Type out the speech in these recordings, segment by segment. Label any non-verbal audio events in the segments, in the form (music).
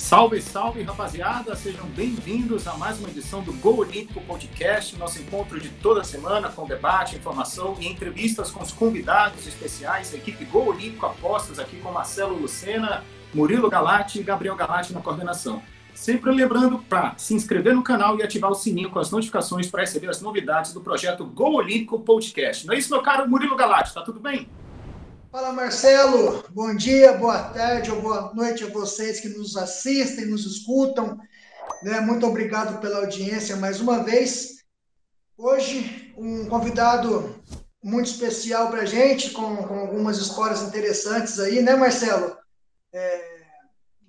Salve, salve, rapaziada! Sejam bem-vindos a mais uma edição do Gol Olímpico Podcast, nosso encontro de toda semana com debate, informação e entrevistas com os convidados especiais da equipe Gol Olímpico Apostas, aqui com Marcelo Lucena, Murilo Galati e Gabriel Galati na coordenação. Sempre lembrando para se inscrever no canal e ativar o sininho com as notificações para receber as novidades do projeto Gol Olímpico Podcast. Não é isso, meu caro Murilo Galati? Tá tudo bem? Fala Marcelo, bom dia, boa tarde ou boa noite a vocês que nos assistem, nos escutam. Né? Muito obrigado pela audiência mais uma vez. Hoje, um convidado muito especial para a gente, com, com, algumas histórias interessantes aí, né, Marcelo? É,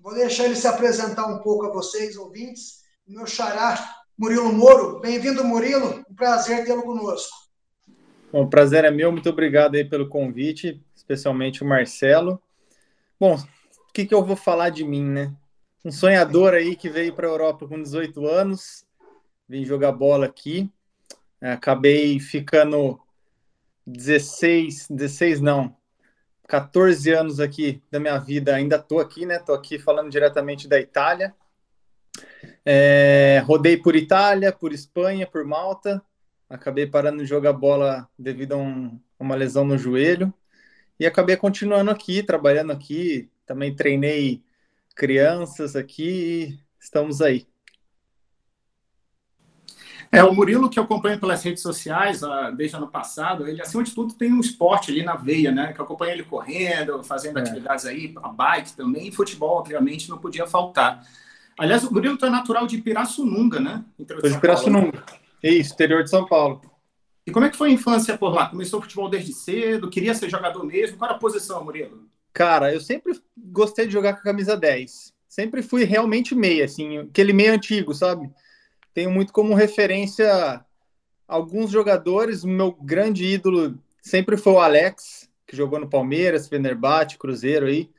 vou deixar ele se apresentar um pouco a vocês, ouvintes. Meu xará, Murilo Moro. Bem-vindo, Murilo. Um prazer tê-lo conosco. Bom, prazer é meu. Muito obrigado aí pelo convite especialmente o Marcelo. Bom, o que, que eu vou falar de mim, né? Um sonhador aí que veio para a Europa com 18 anos, vim jogar bola aqui, acabei ficando 16, 16 não, 14 anos aqui da minha vida, ainda tô aqui, né? Tô aqui falando diretamente da Itália. É, rodei por Itália, por Espanha, por Malta. Acabei parando de jogar bola devido a um, uma lesão no joelho e acabei continuando aqui, trabalhando aqui. Também treinei crianças aqui e estamos aí. É, o Murilo, que eu acompanho pelas redes sociais uh, desde ano passado, ele, acima de tudo, tem um esporte ali na veia, né? Que eu acompanho ele correndo, fazendo é. atividades aí, a bike também, e futebol, obviamente, não podia faltar. Aliás, o Murilo é natural de Pirassununga, né? de Pirassununga. Isso, interior de São Paulo. E como é que foi a infância por lá? Começou futebol desde cedo? Queria ser jogador mesmo? Qual era a posição, Murilo? Cara, eu sempre gostei de jogar com a camisa 10. Sempre fui realmente meia, assim, aquele meio antigo, sabe? Tenho muito como referência alguns jogadores. Meu grande ídolo sempre foi o Alex, que jogou no Palmeiras, Fenerbahçe, Cruzeiro aí.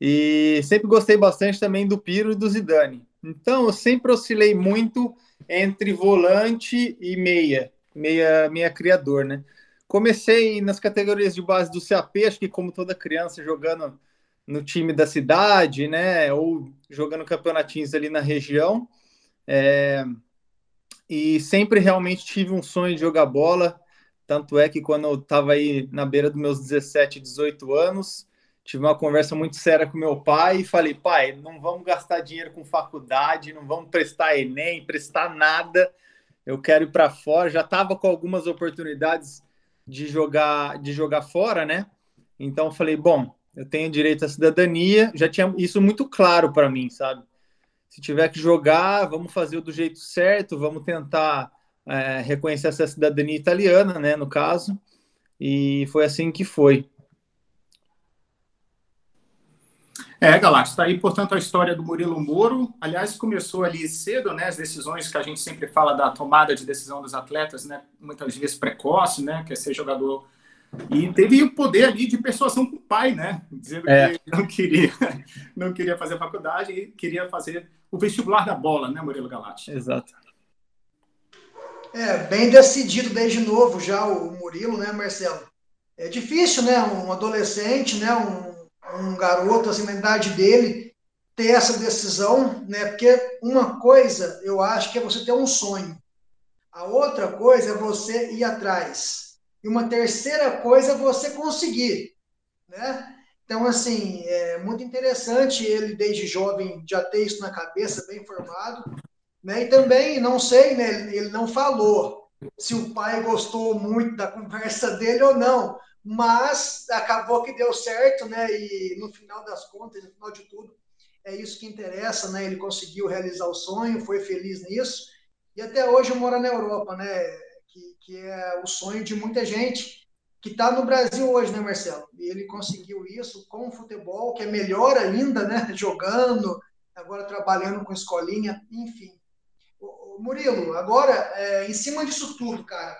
E sempre gostei bastante também do Piro e do Zidane. Então, eu sempre oscilei muito entre volante e meia meia, meia criador, né? Comecei nas categorias de base do CAP, acho que como toda criança jogando no time da cidade, né? Ou jogando campeonatinhos ali na região. É... E sempre realmente tive um sonho de jogar bola. Tanto é que quando eu estava aí na beira dos meus 17, 18 anos, tive uma conversa muito séria com meu pai e falei: pai, não vamos gastar dinheiro com faculdade, não vamos prestar Enem, prestar nada eu quero ir para fora. Já estava com algumas oportunidades de jogar, de jogar fora, né? Então falei, bom, eu tenho direito à cidadania. Já tinha isso muito claro para mim, sabe? Se tiver que jogar, vamos fazer do jeito certo, vamos tentar é, reconhecer essa cidadania italiana, né? No caso. E foi assim que foi. É, Galate, está aí, portanto, a história do Murilo Moro. Aliás, começou ali cedo, né? As decisões que a gente sempre fala da tomada de decisão dos atletas, né? Muitas vezes precoce, né? Quer ser jogador. E teve o poder ali de persuasão com o pai, né? Dizendo é. que não queria, (laughs) não queria fazer faculdade e queria fazer o vestibular da bola, né, Murilo Galati? Exato. É, bem decidido desde novo já o Murilo, né, Marcelo? É difícil, né? Um adolescente, né? Um um garoto assim na idade dele ter essa decisão, né? Porque uma coisa eu acho que é você ter um sonho, a outra coisa é você ir atrás e uma terceira coisa é você conseguir, né? Então assim é muito interessante ele desde jovem já ter isso na cabeça, bem formado, né? E também não sei, né? Ele não falou se o pai gostou muito da conversa dele ou não, mas acabou que deu certo, né? E no final das contas, no final de tudo, é isso que interessa, né? Ele conseguiu realizar o sonho, foi feliz nisso, e até hoje mora na Europa, né? Que, que é o sonho de muita gente que está no Brasil hoje, né, Marcelo? E ele conseguiu isso com o futebol, que é melhor ainda, né? (laughs) Jogando, agora trabalhando com escolinha, enfim. Murilo, agora, é, em cima disso tudo, cara,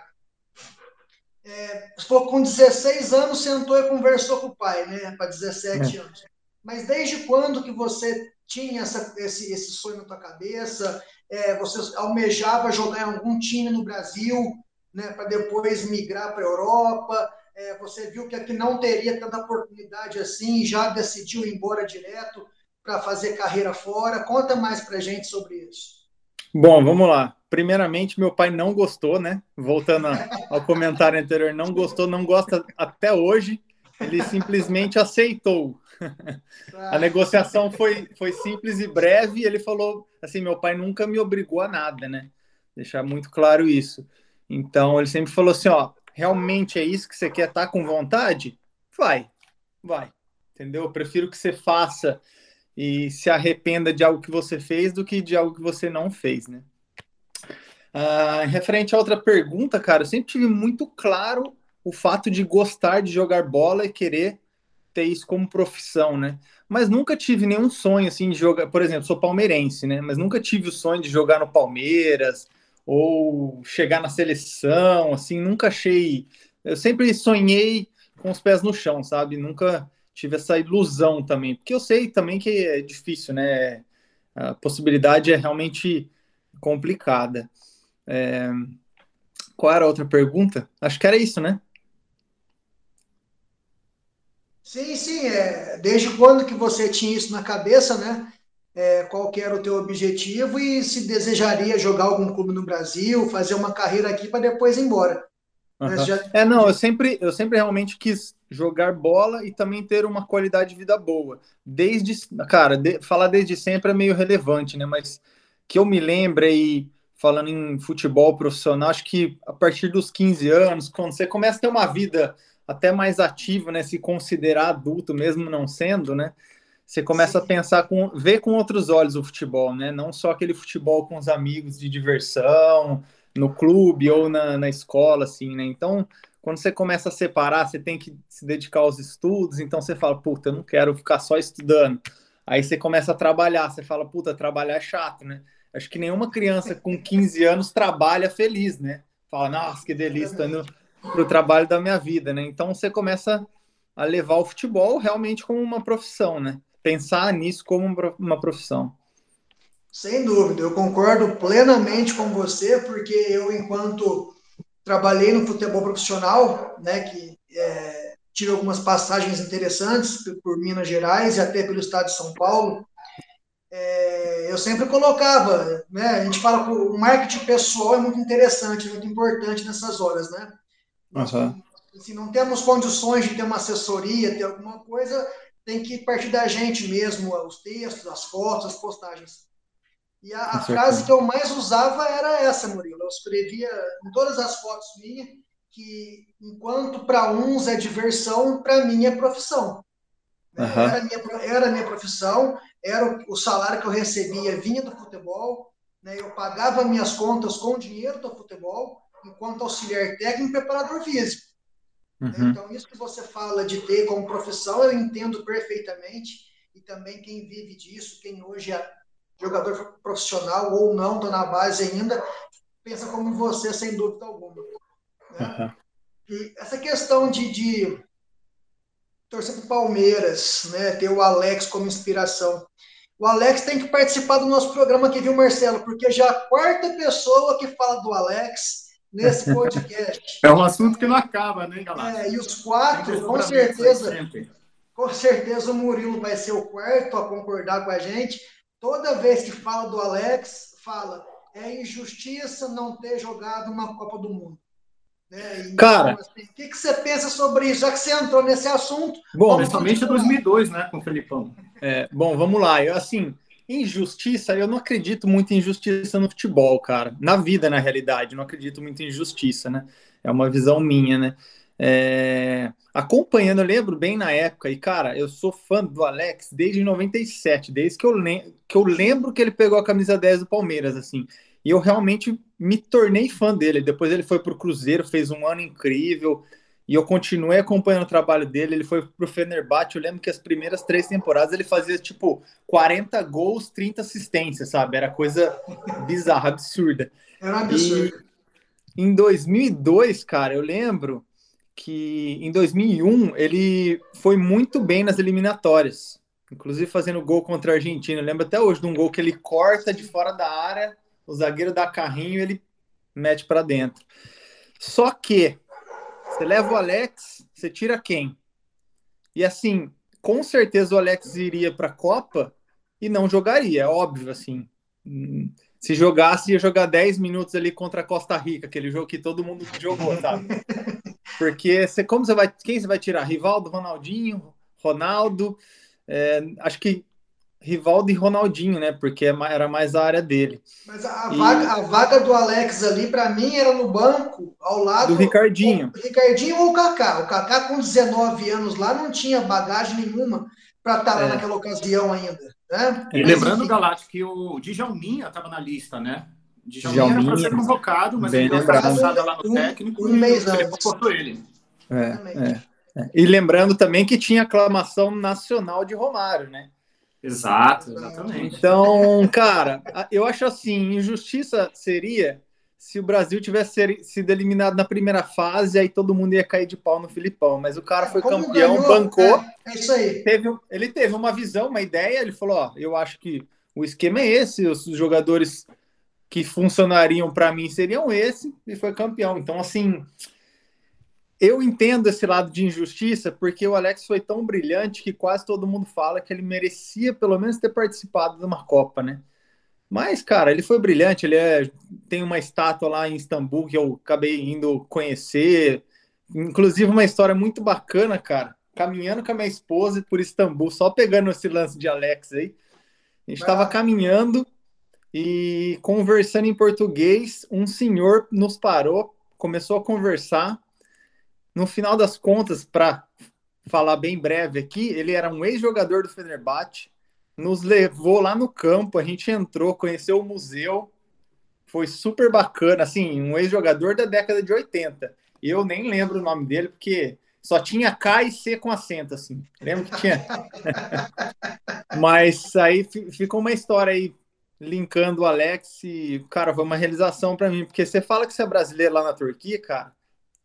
é, com 16 anos sentou e conversou com o pai, né? Para 17 é. anos. Mas desde quando que você tinha essa, esse, esse sonho na tua cabeça? É, você almejava jogar em algum time no Brasil, né? Para depois migrar para a Europa? É, você viu que aqui não teria tanta oportunidade assim, já decidiu ir embora direto. para fazer carreira fora? Conta mais para gente sobre isso. Bom, vamos lá. Primeiramente, meu pai não gostou, né? Voltando ao comentário anterior, não gostou, não gosta até hoje. Ele simplesmente aceitou. A negociação foi, foi simples e breve. Ele falou assim: meu pai nunca me obrigou a nada, né? Deixar muito claro isso. Então, ele sempre falou assim: ó, realmente é isso que você quer estar tá com vontade? Vai, vai. Entendeu? Eu prefiro que você faça e se arrependa de algo que você fez do que de algo que você não fez, né? Ah, referente a outra pergunta, cara, eu sempre tive muito claro o fato de gostar de jogar bola e querer ter isso como profissão, né? Mas nunca tive nenhum sonho assim de jogar, por exemplo, sou palmeirense, né? Mas nunca tive o sonho de jogar no Palmeiras ou chegar na seleção, assim, nunca achei. Eu sempre sonhei com os pés no chão, sabe? Nunca tive essa ilusão também, porque eu sei também que é difícil, né? A possibilidade é realmente complicada. É... Qual era a outra pergunta? Acho que era isso, né? Sim, sim. É, desde quando que você tinha isso na cabeça, né? É, qual que era o teu objetivo e se desejaria jogar algum clube no Brasil, fazer uma carreira aqui para depois ir embora. Uhum. Já... É, não, eu sempre, eu sempre realmente quis jogar bola e também ter uma qualidade de vida boa. Desde, cara, de, falar desde sempre é meio relevante, né? Mas que eu me lembre falando em futebol profissional, acho que a partir dos 15 anos, quando você começa a ter uma vida até mais ativa, né? Se considerar adulto, mesmo não sendo, né? Você começa Sim. a pensar com ver com outros olhos o futebol, né? Não só aquele futebol com os amigos de diversão, no clube ou na, na escola, assim, né? Então, quando você começa a separar, você tem que se dedicar aos estudos, então você fala, puta, eu não quero ficar só estudando. Aí você começa a trabalhar, você fala, puta, trabalhar é chato, né? Acho que nenhuma criança com 15 anos trabalha feliz, né? Fala, nossa, que delícia, tô indo pro trabalho da minha vida, né? Então você começa a levar o futebol realmente como uma profissão, né? Pensar nisso como uma profissão. Sem dúvida, eu concordo plenamente com você, porque eu, enquanto trabalhei no futebol profissional, né, que é, tive algumas passagens interessantes por Minas Gerais e até pelo estado de São Paulo, é, eu sempre colocava, né, a gente fala que o marketing pessoal é muito interessante, muito importante nessas horas, né? Uhum. Se não temos condições de ter uma assessoria, ter alguma coisa, tem que partir da gente mesmo, os textos, as fotos, as postagens. E a, a frase que eu mais usava era essa, Murilo. Eu escrevia em todas as fotos minhas que enquanto para uns é diversão, para mim é profissão. Uhum. Era, minha, era a minha profissão, era o, o, salário que eu recebia vinha do futebol, né? eu pagava minhas contas com o dinheiro do futebol, enquanto auxiliar técnico e preparador físico. Uhum. Então, isso que você fala de ter como profissão, eu entendo perfeitamente, e também quem vive disso, quem hoje é jogador profissional ou não, está na base ainda, pensa como você, sem dúvida alguma. Né? Uhum. E essa questão de, de torcer para o Palmeiras, né, ter o Alex como inspiração. O Alex tem que participar do nosso programa aqui, viu, Marcelo? Porque já é a quarta pessoa que fala do Alex nesse (laughs) podcast. É um assunto que não acaba, né, galera? É, e os quatro, com certeza, com certeza o Murilo vai ser o quarto a concordar com a gente toda vez que fala do Alex, fala é injustiça não ter jogado uma Copa do Mundo. Né? Então, Cara, assim, o que, que você pensa sobre isso? Já que você entrou nesse assunto. Bom, principalmente em 2002, né, com o Felipão. É, bom, vamos lá. Eu, assim, injustiça, eu não acredito muito em injustiça no futebol, cara. Na vida, na realidade, não acredito muito em injustiça, né? É uma visão minha, né? É, acompanhando, eu lembro bem na época, e cara, eu sou fã do Alex desde 97, desde que eu, que eu lembro que ele pegou a camisa 10 do Palmeiras, assim, e eu realmente me tornei fã dele. Depois ele foi pro Cruzeiro, fez um ano incrível, e eu continuei acompanhando o trabalho dele. Ele foi pro Fenerbahçe, eu lembro que as primeiras três temporadas ele fazia tipo 40 gols, 30 assistências, sabe? Era coisa bizarra, absurda. Era absurdo. E em 2002, cara, eu lembro que em 2001 ele foi muito bem nas eliminatórias, inclusive fazendo gol contra a Argentina. Eu lembro até hoje de um gol que ele corta de fora da área, o zagueiro dá carrinho e ele mete para dentro. Só que você leva o Alex, você tira quem? E assim, com certeza o Alex iria para a Copa e não jogaria, é óbvio, assim. Se jogasse, ia jogar 10 minutos ali contra a Costa Rica, aquele jogo que todo mundo jogou, sabe? (laughs) Porque você, como você vai. Quem você vai tirar? Rivaldo, Ronaldinho, Ronaldo. É, acho que Rivaldo e Ronaldinho, né? Porque é era mais a área dele. Mas a, e... vaga, a vaga do Alex ali, para mim, era no banco, ao lado do Ricardinho. O Ricardinho ou o Kaká. O Kaká, com 19 anos lá, não tinha bagagem nenhuma para estar lá é. naquela ocasião ainda. Né? E lembrando, Galate, que o Djalminha estava na lista, né? Djalminha, Djalminha era para ser convocado, mas ele deu passada lá no um, técnico um, e mês ele convocou ele. É, é, é, E lembrando também que tinha aclamação nacional de Romário, né? Exato, exatamente. Então, cara, eu acho assim, injustiça seria se o Brasil tivesse sido eliminado na primeira fase, aí todo mundo ia cair de pau no Filipão. Mas o cara foi Como campeão, ganhou, bancou. É, é, isso aí. Teve, ele teve uma visão, uma ideia, ele falou: ó, eu acho que o esquema é esse, os jogadores que funcionariam para mim seriam esse, e foi campeão. Então, assim, eu entendo esse lado de injustiça, porque o Alex foi tão brilhante que quase todo mundo fala que ele merecia pelo menos ter participado de uma Copa, né? Mas, cara, ele foi brilhante. Ele é, tem uma estátua lá em Istambul que eu acabei indo conhecer. Inclusive, uma história muito bacana, cara. Caminhando com a minha esposa por Istambul, só pegando esse lance de Alex aí. A gente estava caminhando e conversando em português. Um senhor nos parou, começou a conversar. No final das contas, para falar bem breve aqui, ele era um ex-jogador do Fenerbahçe nos levou lá no campo, a gente entrou, conheceu o museu, foi super bacana, assim, um ex-jogador da década de 80. Eu nem lembro o nome dele, porque só tinha K e C com acento, assim. Lembro que tinha. (laughs) Mas aí ficou uma história aí, linkando o Alex e, cara, foi uma realização para mim, porque você fala que você é brasileiro lá na Turquia, cara,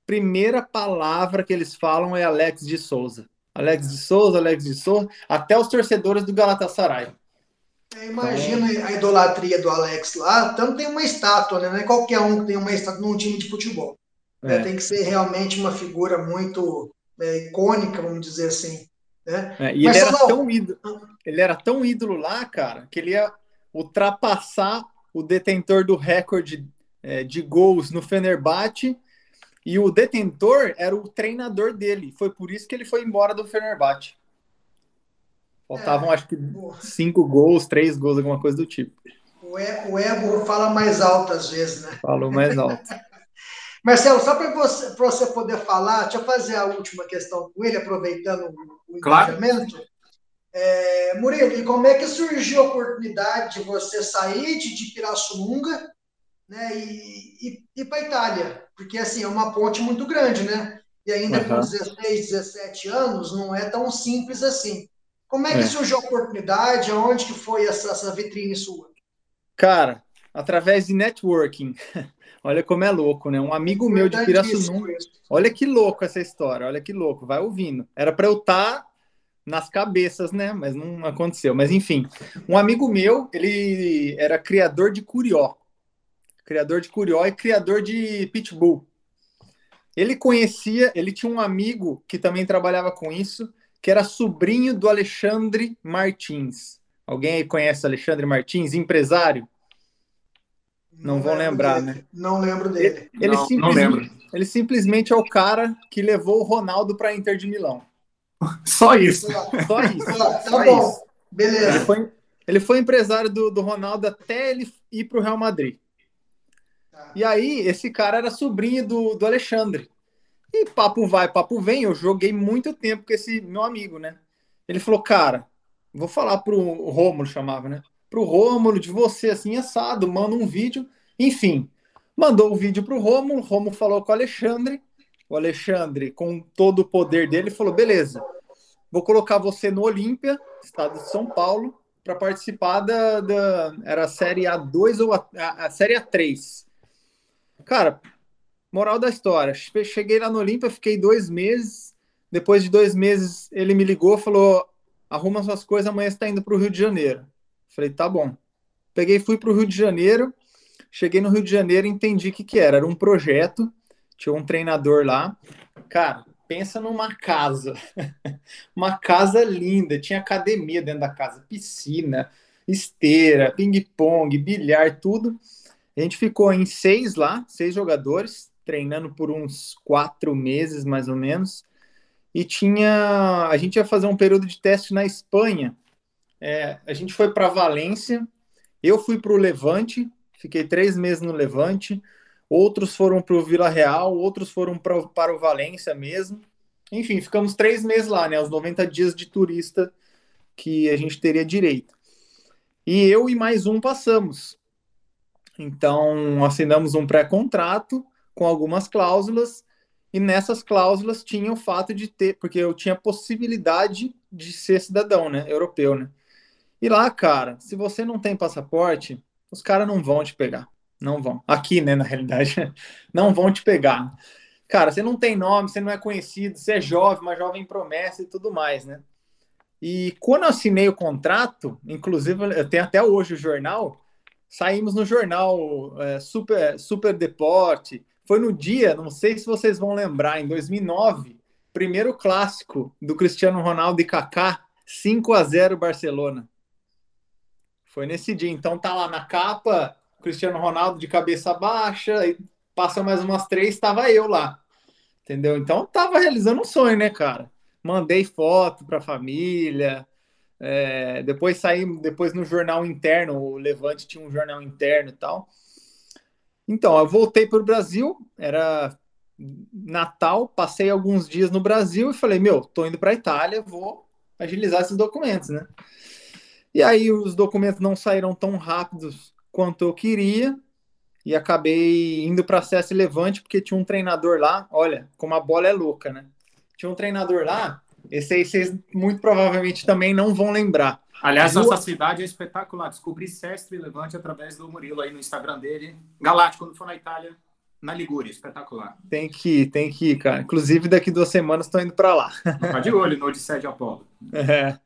primeira palavra que eles falam é Alex de Souza. Alex de Souza, Alex de Souza, até os torcedores do Galatasaray. É, imagina então, a idolatria do Alex lá. Tanto tem uma estátua, né? Não é qualquer um que tem uma estátua num time de futebol. Né? É. Tem que ser realmente uma figura muito é, icônica, vamos dizer assim. Né? É, e Mas, ele, era não... tão ídolo, ele era tão ídolo lá, cara, que ele ia ultrapassar o detentor do recorde é, de gols no Fenerbahçe e o detentor era o treinador dele. Foi por isso que ele foi embora do Fenerbahçe. Faltavam, é, acho que, cinco gols, três gols, alguma coisa do tipo. O, ego fala mais alto às vezes, né? Falou mais alto. (laughs) Marcelo, só para você, você poder falar, deixa eu fazer a última questão com ele, aproveitando o engajamento. É, Murilo, e como é que surgiu a oportunidade de você sair de, de Pirassununga né, e, e ir para a Itália? porque assim, é uma ponte muito grande, né? E ainda uhum. com 16, 17 anos, não é tão simples assim. Como é que é. surgiu a oportunidade? Aonde que foi essa, essa vitrine sua? Cara, através de networking. (laughs) Olha como é louco, né? Um amigo meu de Pirassununga. Olha que louco essa história, olha que louco, vai ouvindo. Era para eu estar tá nas cabeças, né? Mas não aconteceu. Mas enfim, um amigo meu, ele era criador de curió criador de Curió e criador de Pitbull. Ele conhecia, ele tinha um amigo que também trabalhava com isso, que era sobrinho do Alexandre Martins. Alguém aí conhece Alexandre Martins, empresário? Não, não vão lembrar, dele. né? Não lembro dele. Ele, não, não lembro. ele simplesmente é o cara que levou o Ronaldo para Inter de Milão. (laughs) Só isso. Só isso. Tá, Só bom. Isso. Beleza. Ele foi, ele foi empresário do, do Ronaldo até ele ir para o Real Madrid. E aí, esse cara era sobrinho do, do Alexandre. E papo vai, papo vem. Eu joguei muito tempo com esse meu amigo, né? Ele falou, cara, vou falar pro Rômulo, chamava, né? Pro Rômulo, de você assim, assado, manda um vídeo. Enfim, mandou o vídeo pro Rômulo. Rômulo falou com o Alexandre. O Alexandre, com todo o poder dele, falou: beleza, vou colocar você no Olímpia, estado de São Paulo, para participar da, da, Era a Série A2 ou a, a, a Série A3. Cara, moral da história. Cheguei lá no Olímpia, fiquei dois meses. Depois de dois meses, ele me ligou falou: arruma suas coisas, amanhã você está indo para o Rio de Janeiro. Falei, tá bom. Peguei fui para o Rio de Janeiro. Cheguei no Rio de Janeiro e entendi o que, que era. Era um projeto, tinha um treinador lá. Cara, pensa numa casa. (laughs) uma casa linda, tinha academia dentro da casa, piscina, esteira, ping-pong, bilhar, tudo. A gente ficou em seis lá, seis jogadores, treinando por uns quatro meses mais ou menos. E tinha. A gente ia fazer um período de teste na Espanha. É, a gente foi para Valência, eu fui para o Levante, fiquei três meses no Levante outros foram para o Vila Real, outros foram pra, para o Valência mesmo. Enfim, ficamos três meses lá, né? Os 90 dias de turista que a gente teria direito. E eu e mais um passamos. Então, assinamos um pré-contrato com algumas cláusulas, e nessas cláusulas tinha o fato de ter, porque eu tinha possibilidade de ser cidadão, né? Europeu, né? E lá, cara, se você não tem passaporte, os caras não vão te pegar. Não vão. Aqui, né, na realidade, (laughs) não vão te pegar. Cara, você não tem nome, você não é conhecido, você é jovem, uma jovem promessa e tudo mais, né? E quando eu assinei o contrato, inclusive eu tenho até hoje o jornal, saímos no jornal é, Super, Super Deporte. Foi no dia, não sei se vocês vão lembrar, em 2009, primeiro clássico do Cristiano Ronaldo e Kaká, 5 a 0 Barcelona. Foi nesse dia. Então tá lá na capa, Cristiano Ronaldo de cabeça baixa, e passa mais umas três, estava eu lá. Entendeu? Então tava realizando um sonho, né, cara? Mandei foto para a família. É, depois saí, depois no jornal interno, o Levante tinha um jornal interno e tal. Então, eu voltei para o Brasil, era Natal, passei alguns dias no Brasil e falei, meu, tô indo para a Itália, vou agilizar esses documentos, né? E aí os documentos não saíram tão rápidos quanto eu queria e acabei indo para CS Levante porque tinha um treinador lá. Olha, como a bola é louca, né? Tinha um treinador lá. Esse aí vocês muito provavelmente também não vão lembrar. Aliás, Duas... nossa cidade é espetacular. Descobri Sestre Levante através do Murilo aí no Instagram dele. Galáctico, quando for na Itália, na Ligúria, espetacular. Tem que ir, tem que ir, cara. Inclusive, daqui duas semanas estou indo para lá. Tá de olho no Odisseia de Apolo. (laughs) É.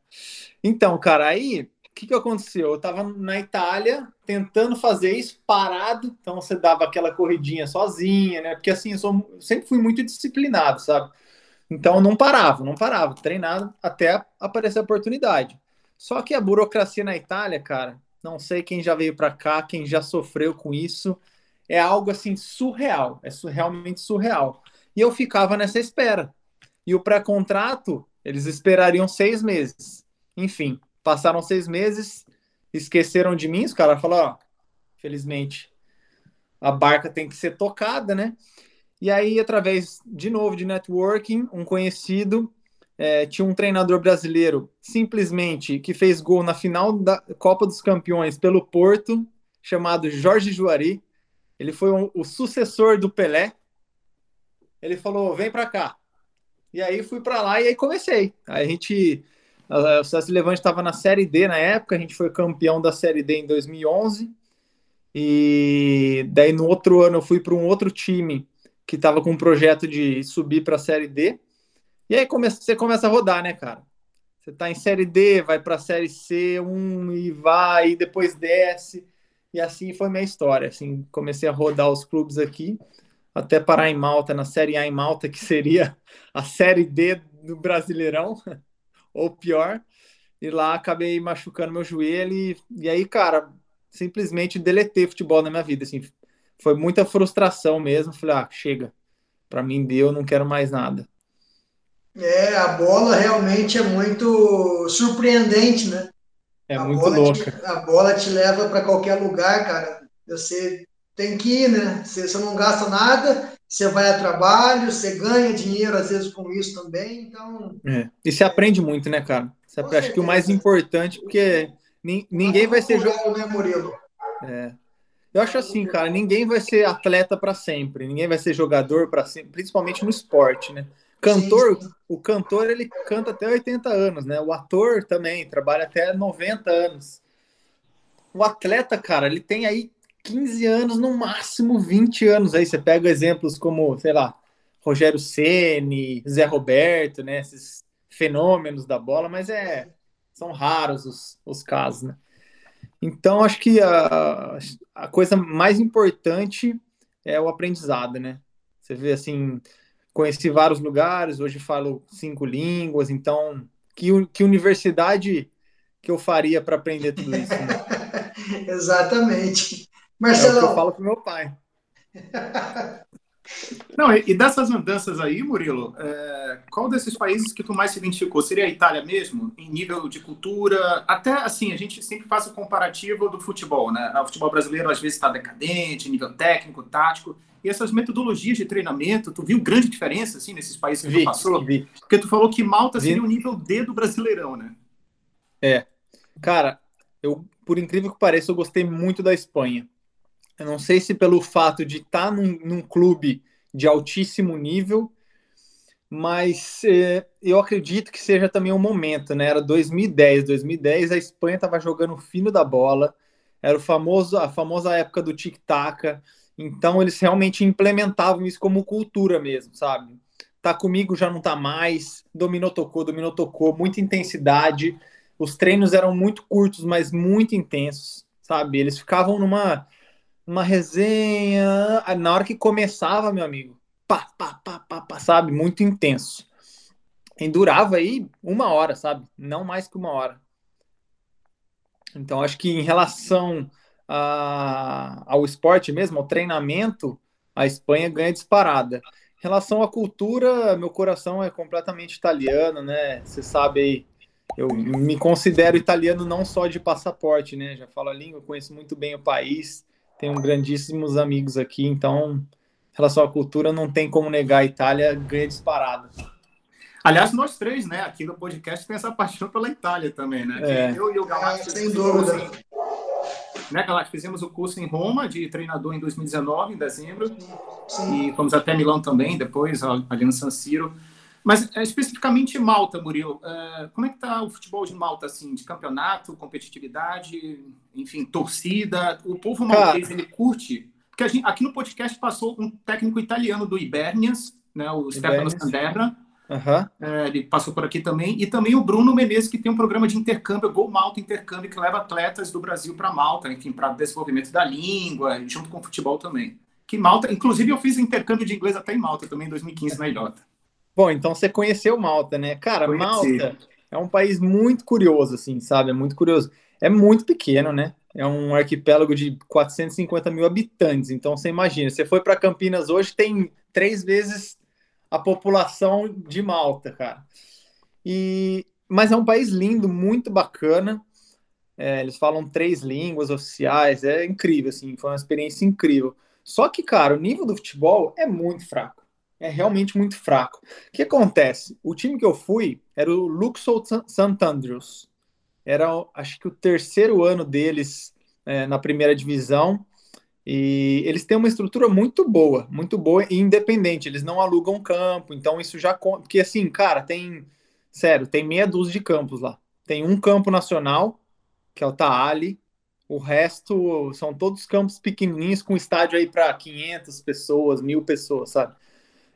Então, cara, aí que, que aconteceu? Eu estava na Itália tentando fazer isso parado, então você dava aquela corridinha sozinha, né? Porque assim, eu sou, sempre fui muito disciplinado, sabe? Então não parava, não parava, treinado até aparecer a oportunidade. Só que a burocracia na Itália, cara, não sei quem já veio para cá, quem já sofreu com isso, é algo assim surreal, é realmente surreal. E eu ficava nessa espera. E o pré-contrato, eles esperariam seis meses. Enfim, Passaram seis meses, esqueceram de mim. Os caras falaram: ó, felizmente, a barca tem que ser tocada, né? E aí, através de novo de networking, um conhecido é, tinha um treinador brasileiro simplesmente que fez gol na final da Copa dos Campeões pelo Porto, chamado Jorge Juari. Ele foi um, o sucessor do Pelé. Ele falou: vem para cá. E aí fui para lá e aí comecei. Aí a gente o César Levante estava na Série D na época, a gente foi campeão da Série D em 2011. E daí no outro ano eu fui para um outro time que estava com um projeto de subir para a Série D. E aí come você começa a rodar, né, cara? Você está em Série D, vai para a Série C, um e vai, e depois desce. E assim foi minha história. Assim, comecei a rodar os clubes aqui, até parar em Malta, na Série A em Malta, que seria a Série D do Brasileirão (laughs) ou pior. E lá acabei machucando meu joelho e, e aí, cara, simplesmente deletei futebol na minha vida, assim. Foi muita frustração mesmo. Falei, ah, chega. Para mim deu, não quero mais nada. É, a bola realmente é muito surpreendente, né? É a muito louca. Te, a bola te leva para qualquer lugar, cara. Você tem que ir, né? Você, você não gasta nada, você vai a trabalho, você ganha dinheiro às vezes com isso também, então. É. E você aprende muito, né, cara? Você acho que o mais importante, porque ninguém vai ser jogador, né, Murilo? É. Eu acho assim, cara, ninguém vai ser atleta para sempre, ninguém vai ser jogador para sempre, principalmente no esporte, né? Cantor, sim, sim. o cantor ele canta até 80 anos, né? O ator também trabalha até 90 anos. O atleta, cara, ele tem aí 15 anos, no máximo 20 anos. Aí você pega exemplos como, sei lá, Rogério Ceni, Zé Roberto, né? Esses fenômenos da bola, mas é são raros os, os casos, né? Então, acho que a, a coisa mais importante é o aprendizado, né? Você vê assim, conheci vários lugares, hoje falo cinco línguas, então que, que universidade que eu faria para aprender tudo isso? Né? (laughs) Exatamente. Marcelo. É o que eu falo pro meu pai. (laughs) Não, e dessas andanças aí, Murilo, é, qual desses países que tu mais se identificou? Seria a Itália mesmo, em nível de cultura? Até assim, a gente sempre faz o comparativo do futebol, né? O futebol brasileiro às vezes está decadente, nível técnico, tático. E essas metodologias de treinamento, tu viu grande diferença assim nesses países que vi, tu passou? Vi. Porque tu falou que Malta vi. seria o nível D do Brasileirão, né? É. Cara, eu, por incrível que pareça, eu gostei muito da Espanha. Eu não sei se pelo fato de estar tá num, num clube de altíssimo nível, mas é, eu acredito que seja também um momento, né? Era 2010, 2010 a Espanha estava jogando fino da bola, era o famoso a famosa época do tic-tac, então eles realmente implementavam isso como cultura mesmo, sabe? Tá comigo já não tá mais, dominou tocou, dominou tocou, muita intensidade. Os treinos eram muito curtos, mas muito intensos, sabe? Eles ficavam numa uma resenha. Na hora que começava, meu amigo, pá, pá, pá, pá, pá, sabe? Muito intenso. E durava aí uma hora, sabe? Não mais que uma hora. Então, acho que em relação a, ao esporte mesmo, ao treinamento, a Espanha ganha disparada. Em relação à cultura, meu coração é completamente italiano, né? Você sabe aí, eu me considero italiano não só de passaporte, né? Já falo a língua, conheço muito bem o país tenho grandíssimos amigos aqui, então, em relação à cultura, não tem como negar a Itália ganha disparada. Aliás, nós três, né, aqui no podcast, tem essa paixão pela Itália também, né? É. Eu e o Galactus. É, sem dúvida. Né, Galactus, fizemos o curso em Roma de treinador em 2019, em dezembro. Sim. E fomos até Milão também, depois, ali no San Siro. Mas é, especificamente Malta, Murilo, é, como é que está o futebol de Malta, assim, de campeonato, competitividade, enfim, torcida? O povo maltês, ele curte? Porque gente, aqui no podcast passou um técnico italiano do Ibernias, né, o Stefano Sandebra, Uhum. É, ele passou por aqui também. E também o Bruno Menezes, que tem um programa de intercâmbio, Gol Malta Intercâmbio, que leva atletas do Brasil para Malta, enfim, para desenvolvimento da língua, junto com o futebol também. Que Malta, inclusive eu fiz intercâmbio de inglês até em Malta também, em 2015, na Ilhota. Bom, então você conheceu Malta, né? Cara, Conheci. Malta é um país muito curioso, assim, sabe? É muito curioso. É muito pequeno, né? É um arquipélago de 450 mil habitantes. Então você imagina, você foi para Campinas hoje, tem três vezes a população de Malta, cara. E mas é um país lindo, muito bacana. É, eles falam três línguas oficiais, é incrível, assim, foi uma experiência incrível. Só que, cara, o nível do futebol é muito fraco é realmente muito fraco. O que acontece? O time que eu fui era o Luxor St. Andrews. Era, acho que, o terceiro ano deles é, na primeira divisão. E eles têm uma estrutura muito boa, muito boa e independente. Eles não alugam campo, então isso já. Porque, assim, cara, tem. Sério, tem meia dúzia de campos lá. Tem um campo nacional, que é o Taali. O resto são todos campos pequenininhos com estádio aí para 500 pessoas, mil pessoas, sabe?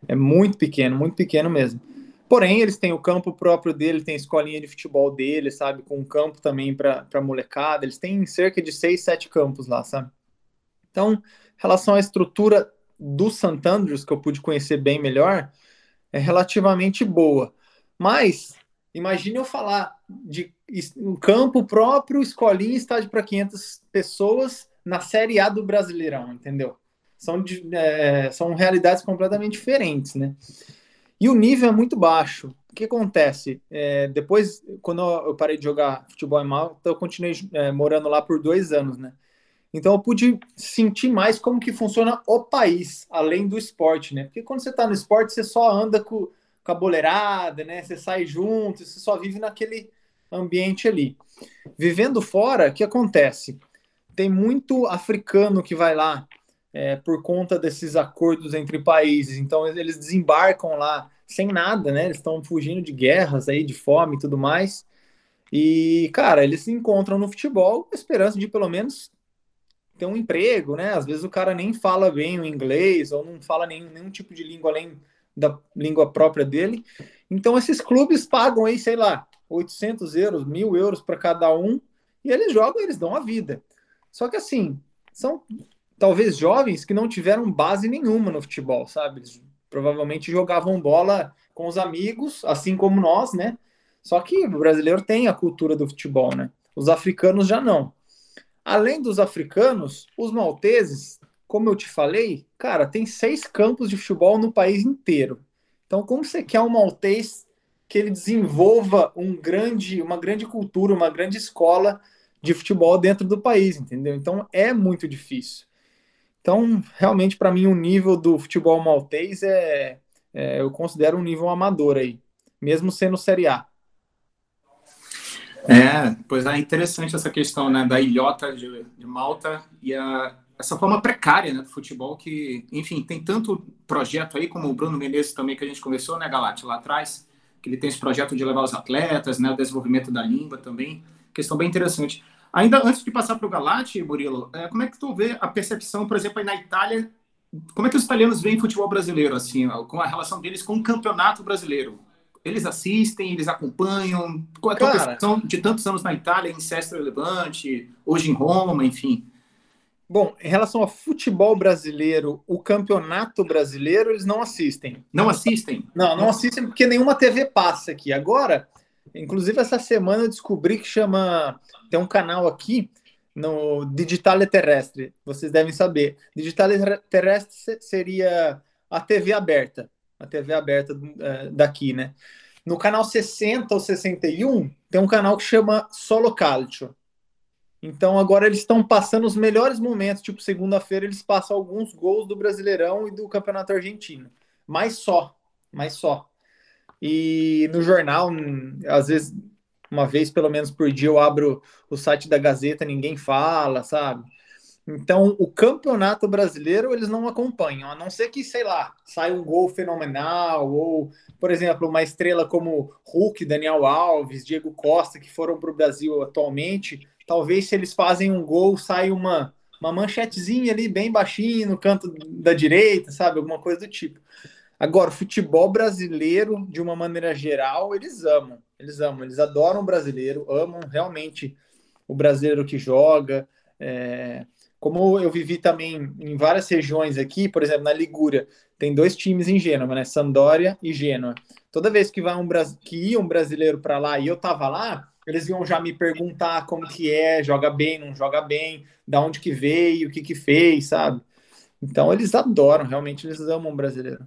É muito pequeno, muito pequeno mesmo. Porém, eles têm o campo próprio dele, tem escolinha de futebol dele, sabe? Com um campo também para molecada. Eles têm cerca de seis, sete campos lá, sabe? Então, em relação à estrutura do St. Andrews, que eu pude conhecer bem melhor, é relativamente boa. Mas, imagine eu falar de um campo próprio, escolinha, estádio para 500 pessoas na Série A do Brasileirão, entendeu? São, é, são realidades completamente diferentes, né? E o nível é muito baixo. O que acontece? É, depois, quando eu parei de jogar futebol em Malta, eu continuei é, morando lá por dois anos, né? Então eu pude sentir mais como que funciona o país, além do esporte, né? Porque quando você está no esporte, você só anda com, com a boleirada, né? Você sai junto, você só vive naquele ambiente ali. Vivendo fora, o que acontece? Tem muito africano que vai lá é, por conta desses acordos entre países. Então eles desembarcam lá sem nada, né? Eles estão fugindo de guerras aí, de fome e tudo mais. E, cara, eles se encontram no futebol esperança de pelo menos ter um emprego, né? Às vezes o cara nem fala bem o inglês ou não fala nenhum, nenhum tipo de língua além da língua própria dele. Então esses clubes pagam aí, sei lá, 800 euros, mil euros para cada um e eles jogam, eles dão a vida. Só que assim, são talvez jovens que não tiveram base nenhuma no futebol, sabe? Eles provavelmente jogavam bola com os amigos, assim como nós, né? Só que o brasileiro tem a cultura do futebol, né? Os africanos já não. Além dos africanos, os malteses, como eu te falei, cara, tem seis campos de futebol no país inteiro. Então, como você quer um maltês que ele desenvolva um grande, uma grande cultura, uma grande escola de futebol dentro do país, entendeu? Então, é muito difícil. Então, realmente, para mim, o nível do futebol maltês é, é, eu considero um nível amador aí, mesmo sendo Série A. É, pois é interessante essa questão né, da ilhota de, de Malta e a, essa forma precária né, do futebol que, enfim, tem tanto projeto aí, como o Bruno Menezes também, que a gente conversou, né, Galate, lá atrás, que ele tem esse projeto de levar os atletas, né, o desenvolvimento da língua também, questão bem interessante. Ainda antes de passar para o Galate, Murilo, é, como é que tu vê a percepção, por exemplo, aí na Itália, como é que os italianos veem futebol brasileiro, assim, com a relação deles com o campeonato brasileiro? Eles assistem, eles acompanham? Qual é a tua percepção de tantos anos na Itália, em Sestro Levante, hoje em Roma, enfim? Bom, em relação ao futebol brasileiro, o campeonato brasileiro, eles não assistem. Não assistem? Não, não assistem porque nenhuma TV passa aqui. Agora, inclusive essa semana eu descobri que chama tem um canal aqui no Digitale Terrestre, vocês devem saber. Digitale Terrestre seria a TV aberta, a TV aberta é, daqui, né? No canal 60 ou 61, tem um canal que chama Solo Calcio. Então agora eles estão passando os melhores momentos, tipo segunda-feira eles passam alguns gols do Brasileirão e do Campeonato Argentino. Mas só, mas só. E no jornal, às vezes uma vez pelo menos por dia eu abro o site da Gazeta, ninguém fala, sabe? Então, o campeonato brasileiro eles não acompanham, a não ser que, sei lá, saia um gol fenomenal, ou, por exemplo, uma estrela como Hulk, Daniel Alves, Diego Costa, que foram para o Brasil atualmente, talvez se eles fazem um gol, sai uma, uma manchetezinha ali bem baixinho no canto da direita, sabe? Alguma coisa do tipo. Agora, o futebol brasileiro, de uma maneira geral, eles amam. Eles amam, eles adoram o brasileiro, amam realmente o brasileiro que joga. É... Como eu vivi também em várias regiões aqui, por exemplo, na Ligúria, tem dois times em Gênova, né? Sampdoria e Gênova. Toda vez que, vai um, que ia um brasileiro para lá e eu tava lá, eles iam já me perguntar como que é, joga bem, não joga bem, da onde que veio, o que que fez, sabe? Então eles adoram, realmente eles amam o brasileiro.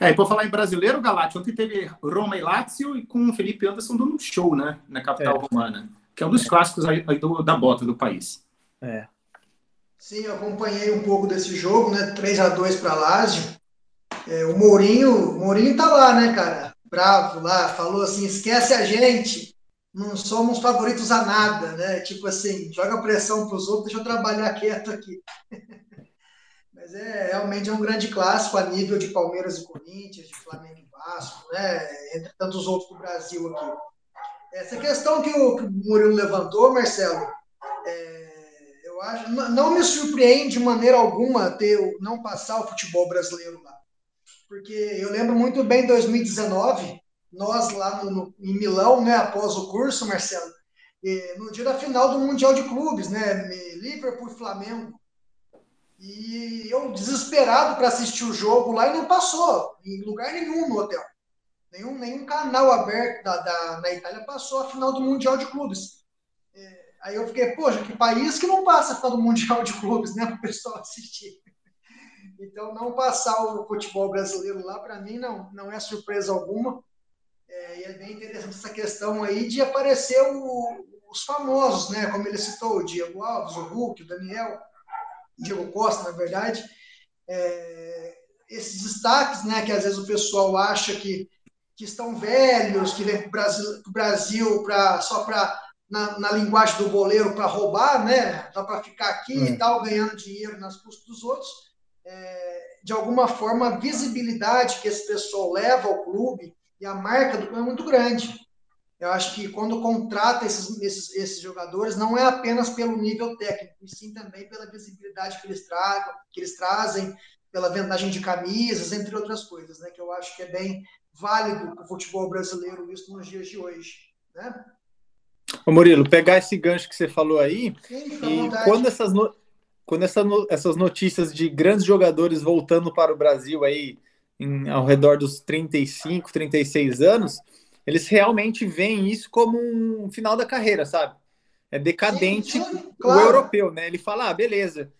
É, e por falar em brasileiro, Galati, ontem teve Roma e Lazio e com o Felipe Anderson dando um show, né? Na capital é. romana, que é um dos é. clássicos aí, aí do, da bota do país. É. Sim, eu acompanhei um pouco desse jogo, né? 3 a 2 para Lazio. É, o Mourinho, o Mourinho tá lá, né, cara? Bravo lá, falou assim: esquece a gente, não somos favoritos a nada, né? Tipo assim, joga pressão para os outros, deixa eu trabalhar quieto aqui. (laughs) Mas é realmente é um grande clássico a nível de Palmeiras e Corinthians, de Flamengo e Vasco, né? Entre tantos outros do Brasil aqui. Essa questão que o, Murilo levantou, Marcelo, é, eu acho, não me surpreende de maneira alguma ter não passar o futebol brasileiro lá. Porque eu lembro muito bem 2019, nós lá no, no, em Milão, né, após o curso, Marcelo, no dia da final do Mundial de Clubes, né, Liverpool e Flamengo, e eu desesperado para assistir o jogo lá e não passou em lugar nenhum no hotel. Nenhum, nenhum canal aberto da, da, na Itália passou a final do Mundial de Clubes. É, aí eu fiquei, poxa, que país que não passa a final do Mundial de Clubes, né, (laughs) para o pessoal assistir. Então, não passar o futebol brasileiro lá, para mim, não, não é surpresa alguma. É, e é bem interessante essa questão aí de aparecer o, os famosos, né, como ele citou, o Diego Alves, o Hulk, o Daniel Diego Costa, na verdade, é, esses destaques, né, que às vezes o pessoal acha que, que estão velhos, que vêm para o Brasil, Brasil pra, só para, na, na, linguagem do boleiro, para roubar, né, só para ficar aqui é. e tal, ganhando dinheiro nas custas dos outros, é, de alguma forma, a visibilidade que esse pessoal leva ao clube e a marca do clube é muito grande. Eu acho que quando contrata esses, esses, esses jogadores, não é apenas pelo nível técnico, e sim também pela visibilidade que eles, tragam, que eles trazem, pela vendagem de camisas, entre outras coisas, né? Que eu acho que é bem válido para o futebol brasileiro visto nos dias de hoje, né? Ô Murilo, pegar esse gancho que você falou aí, Sim, e quando essas, no... quando essa no... essas notícias de grandes jogadores voltando para o Brasil aí, em, ao redor dos 35, 36 anos, eles realmente veem isso como um final da carreira, sabe? É decadente sim, sim, claro. o europeu, né? Ele fala, ah, beleza,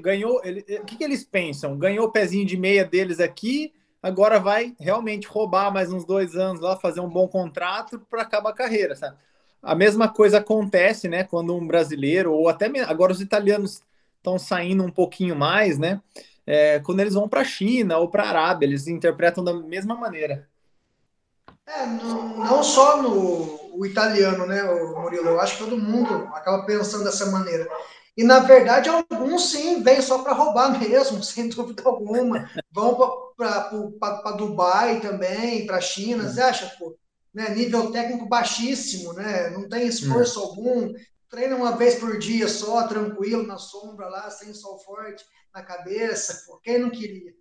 ganhou. Ele, o que, que eles pensam? Ganhou o pezinho de meia deles aqui, agora vai realmente roubar mais uns dois anos lá, fazer um bom contrato para acabar a carreira, sabe? A mesma coisa acontece, né, quando um brasileiro, ou até agora os italianos estão saindo um pouquinho mais, né? É, quando eles vão para a China ou para a Arábia, eles interpretam da mesma maneira. É, não, não só no o italiano, né, Murilo? Eu acho que todo mundo acaba pensando dessa maneira. E, na verdade, alguns sim vêm só para roubar (laughs) mesmo, sem dúvida alguma. Vão para Dubai também, para a China. Você acha, pô? Né, nível técnico baixíssimo, né? Não tem esforço hum. algum. Treina uma vez por dia só, tranquilo, na sombra lá, sem sol forte na cabeça. Pô, quem não queria?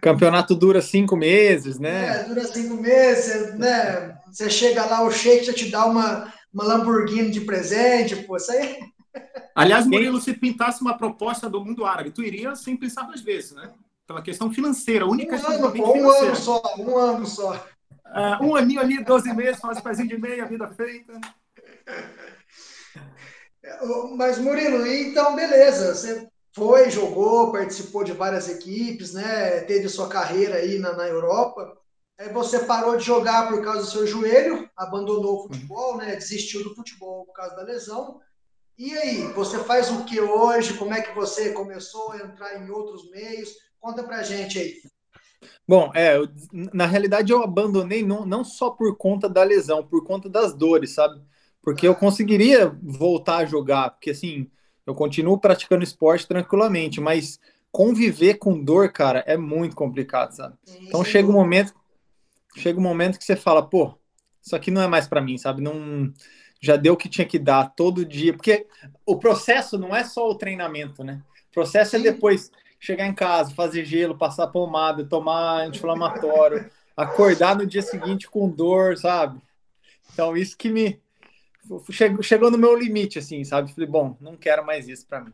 Campeonato dura cinco meses, né? É, dura cinco meses, né? Você chega lá, o Sheik já te dá uma, uma Lamborghini de presente, pô, isso aí. Aliás, Murilo, se pintasse uma proposta do mundo árabe, tu iria sem pensar duas vezes, né? Pela questão financeira, única um ano, pô, um ano só, um ano só. Uh, um aninho ali, 12 meses, faz pezinho de meia, vida feita. Mas, Murilo, então, beleza. Você foi, jogou, participou de várias equipes, né? Teve sua carreira aí na, na Europa. Aí você parou de jogar por causa do seu joelho, abandonou o futebol, né? Desistiu do futebol por causa da lesão. E aí, você faz o que hoje? Como é que você começou a entrar em outros meios? Conta pra gente aí. Bom, é, na realidade eu abandonei não, não só por conta da lesão, por conta das dores, sabe? Porque eu conseguiria voltar a jogar, porque assim, eu continuo praticando esporte tranquilamente, mas conviver com dor, cara, é muito complicado, sabe? Então chega um momento, chega um momento que você fala, pô, isso aqui não é mais para mim, sabe? Não já deu o que tinha que dar todo dia, porque o processo não é só o treinamento, né? O processo é Sim. é depois chegar em casa, fazer gelo, passar pomada, tomar anti-inflamatório, acordar no dia seguinte com dor, sabe? Então isso que me chegou, chegou no meu limite, assim, sabe? Falei, bom, não quero mais isso para mim.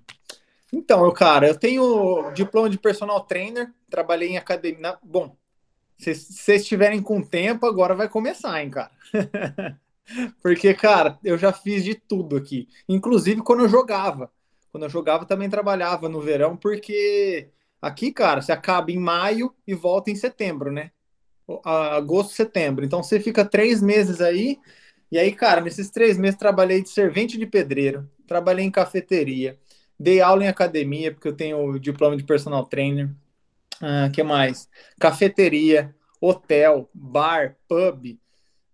Então, eu, cara, eu tenho diploma de personal trainer, trabalhei em academia. Bom, se vocês estiverem com tempo, agora vai começar, hein, cara. (laughs) Porque, cara, eu já fiz de tudo aqui. Inclusive quando eu jogava. Quando eu jogava, também trabalhava no verão, porque aqui, cara, você acaba em maio e volta em setembro, né? Agosto, setembro. Então você fica três meses aí e aí, cara, nesses três meses trabalhei de servente de pedreiro, trabalhei em cafeteria, dei aula em academia, porque eu tenho o diploma de personal trainer. Uh, que mais? Cafeteria, hotel, bar, pub.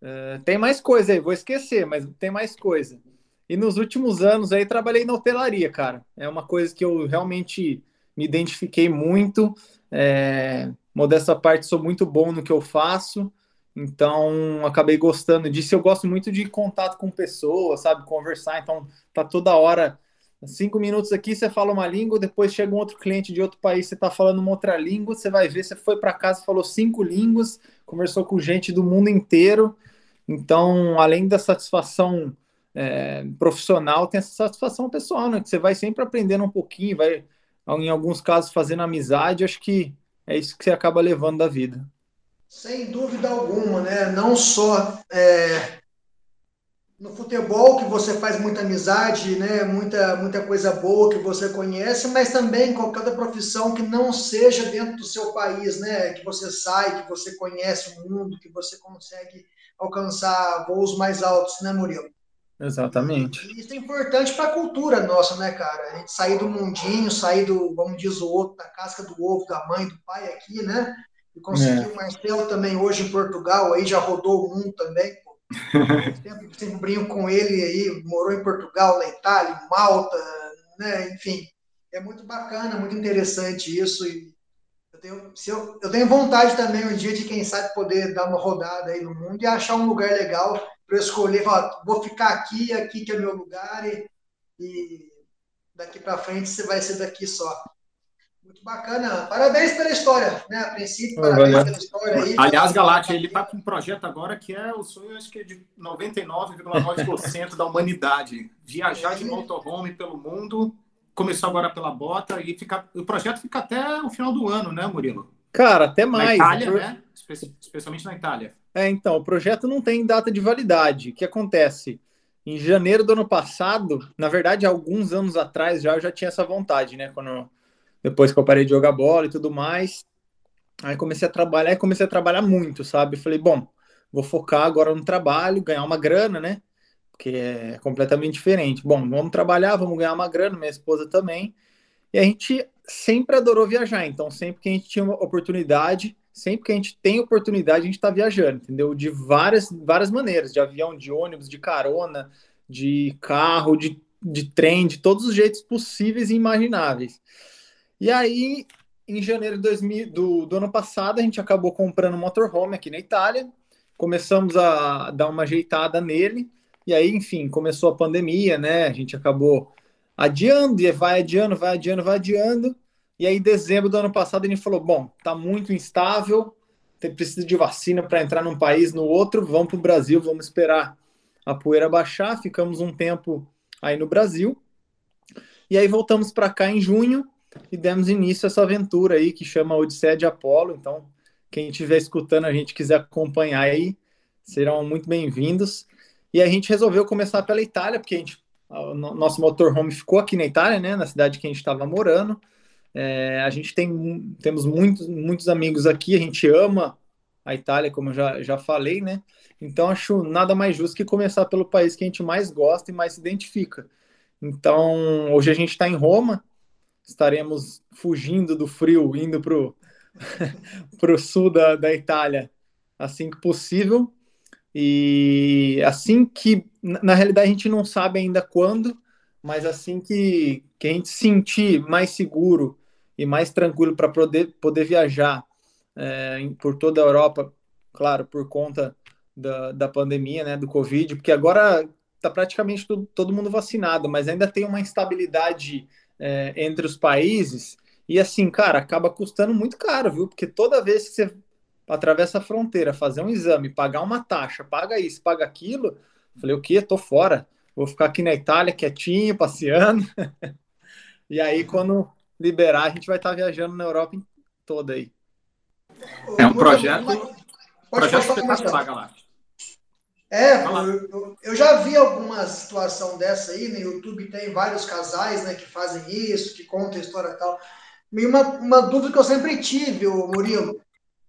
Uh, tem mais coisa aí, vou esquecer, mas tem mais coisa. E nos últimos anos aí trabalhei na hotelaria, cara. É uma coisa que eu realmente me identifiquei muito. É, modesta parte, sou muito bom no que eu faço. Então, acabei gostando disso. Eu gosto muito de contato com pessoas, sabe? Conversar. Então, tá toda hora. Cinco minutos aqui você fala uma língua, depois chega um outro cliente de outro país, você tá falando uma outra língua, você vai ver, você foi para casa, falou cinco línguas, conversou com gente do mundo inteiro. Então, além da satisfação é, profissional, tem essa satisfação pessoal, né? Que você vai sempre aprendendo um pouquinho, vai, em alguns casos, fazendo amizade. Acho que é isso que você acaba levando da vida. Sem dúvida alguma, né? Não só é, no futebol que você faz muita amizade, né? Muita, muita coisa boa que você conhece, mas também em qualquer outra profissão que não seja dentro do seu país, né? Que você sai, que você conhece o mundo, que você consegue alcançar voos mais altos, né, Murilo? Exatamente. E isso é importante para a cultura nossa, né, cara? A gente sair do mundinho, sair do, vamos dizer, o outro, da casca do ovo da mãe, do pai aqui, né? E conseguiu é. o Marcelo também hoje em Portugal, aí já rodou o mundo também. (laughs) Sempre, sempre brinco com ele aí, morou em Portugal, na Itália, em Malta, né? Enfim, é muito bacana, muito interessante isso. E eu tenho, se eu, eu tenho vontade também um dia de, quem sabe, poder dar uma rodada aí no mundo e achar um lugar legal para eu escolher, falar, vou ficar aqui, aqui que é meu lugar, e, e daqui para frente você vai ser daqui só. Muito bacana. Parabéns pela história, né? A princípio, parabéns pela história aí. Aliás, Galate, ele está com um projeto agora que é o sonho, acho que é de 99,9% da humanidade. Viajar de motorhome pelo mundo. Começou agora pela bota e fica, o projeto fica até o final do ano, né, Murilo? Cara, até mais. Na Itália, né? Especialmente na Itália. É, então, o projeto não tem data de validade. O que acontece? Em janeiro do ano passado, na verdade, alguns anos atrás já eu já tinha essa vontade, né? Quando depois que eu parei de jogar bola e tudo mais, aí comecei a trabalhar e comecei a trabalhar muito, sabe? Falei, bom, vou focar agora no trabalho, ganhar uma grana, né? Porque é completamente diferente. Bom, vamos trabalhar, vamos ganhar uma grana, minha esposa também. E a gente sempre adorou viajar, então sempre que a gente tinha uma oportunidade, sempre que a gente tem oportunidade, a gente está viajando, entendeu? De várias, várias maneiras, de avião, de ônibus, de carona, de carro, de, de trem, de todos os jeitos possíveis e imagináveis. E aí, em janeiro de 2000, do, do ano passado, a gente acabou comprando um motorhome aqui na Itália, começamos a dar uma ajeitada nele, e aí, enfim, começou a pandemia, né? A gente acabou adiando, e vai adiando, vai adiando, vai adiando. E aí, em dezembro do ano passado, a gente falou: bom, tá muito instável, precisa de vacina para entrar num país, no outro, vamos para o Brasil, vamos esperar a poeira baixar. Ficamos um tempo aí no Brasil. E aí voltamos para cá em junho e demos início a essa aventura aí que chama Odisseia de Apolo. Então, quem estiver escutando, a gente quiser acompanhar aí, serão muito bem-vindos. E a gente resolveu começar pela Itália, porque a gente, o nosso motorhome ficou aqui na Itália, né, na cidade que a gente estava morando. É, a gente tem temos muitos, muitos amigos aqui, a gente ama a Itália, como eu já, já falei, né? Então acho nada mais justo que começar pelo país que a gente mais gosta e mais se identifica. Então, hoje a gente está em Roma, estaremos fugindo do frio, indo para o (laughs) sul da, da Itália assim que possível. E assim que, na realidade, a gente não sabe ainda quando, mas assim que, que a gente sentir mais seguro e mais tranquilo para poder, poder viajar é, por toda a Europa, claro, por conta da, da pandemia, né, do Covid, porque agora está praticamente todo, todo mundo vacinado, mas ainda tem uma instabilidade é, entre os países. E assim, cara, acaba custando muito caro, viu? Porque toda vez que você atravessa a fronteira, fazer um exame, pagar uma taxa, paga isso, paga aquilo, falei, o quê? Tô fora. Vou ficar aqui na Itália quietinho, passeando. (laughs) e aí, quando liberar, a gente vai estar viajando na Europa toda aí. É um projeto, projeto espetacular, Galáctico. É, eu, eu, já vi alguma situação dessa aí, no YouTube tem vários casais né, que fazem isso, que contam a história e tal. E uma, uma dúvida que eu sempre tive, o Murilo,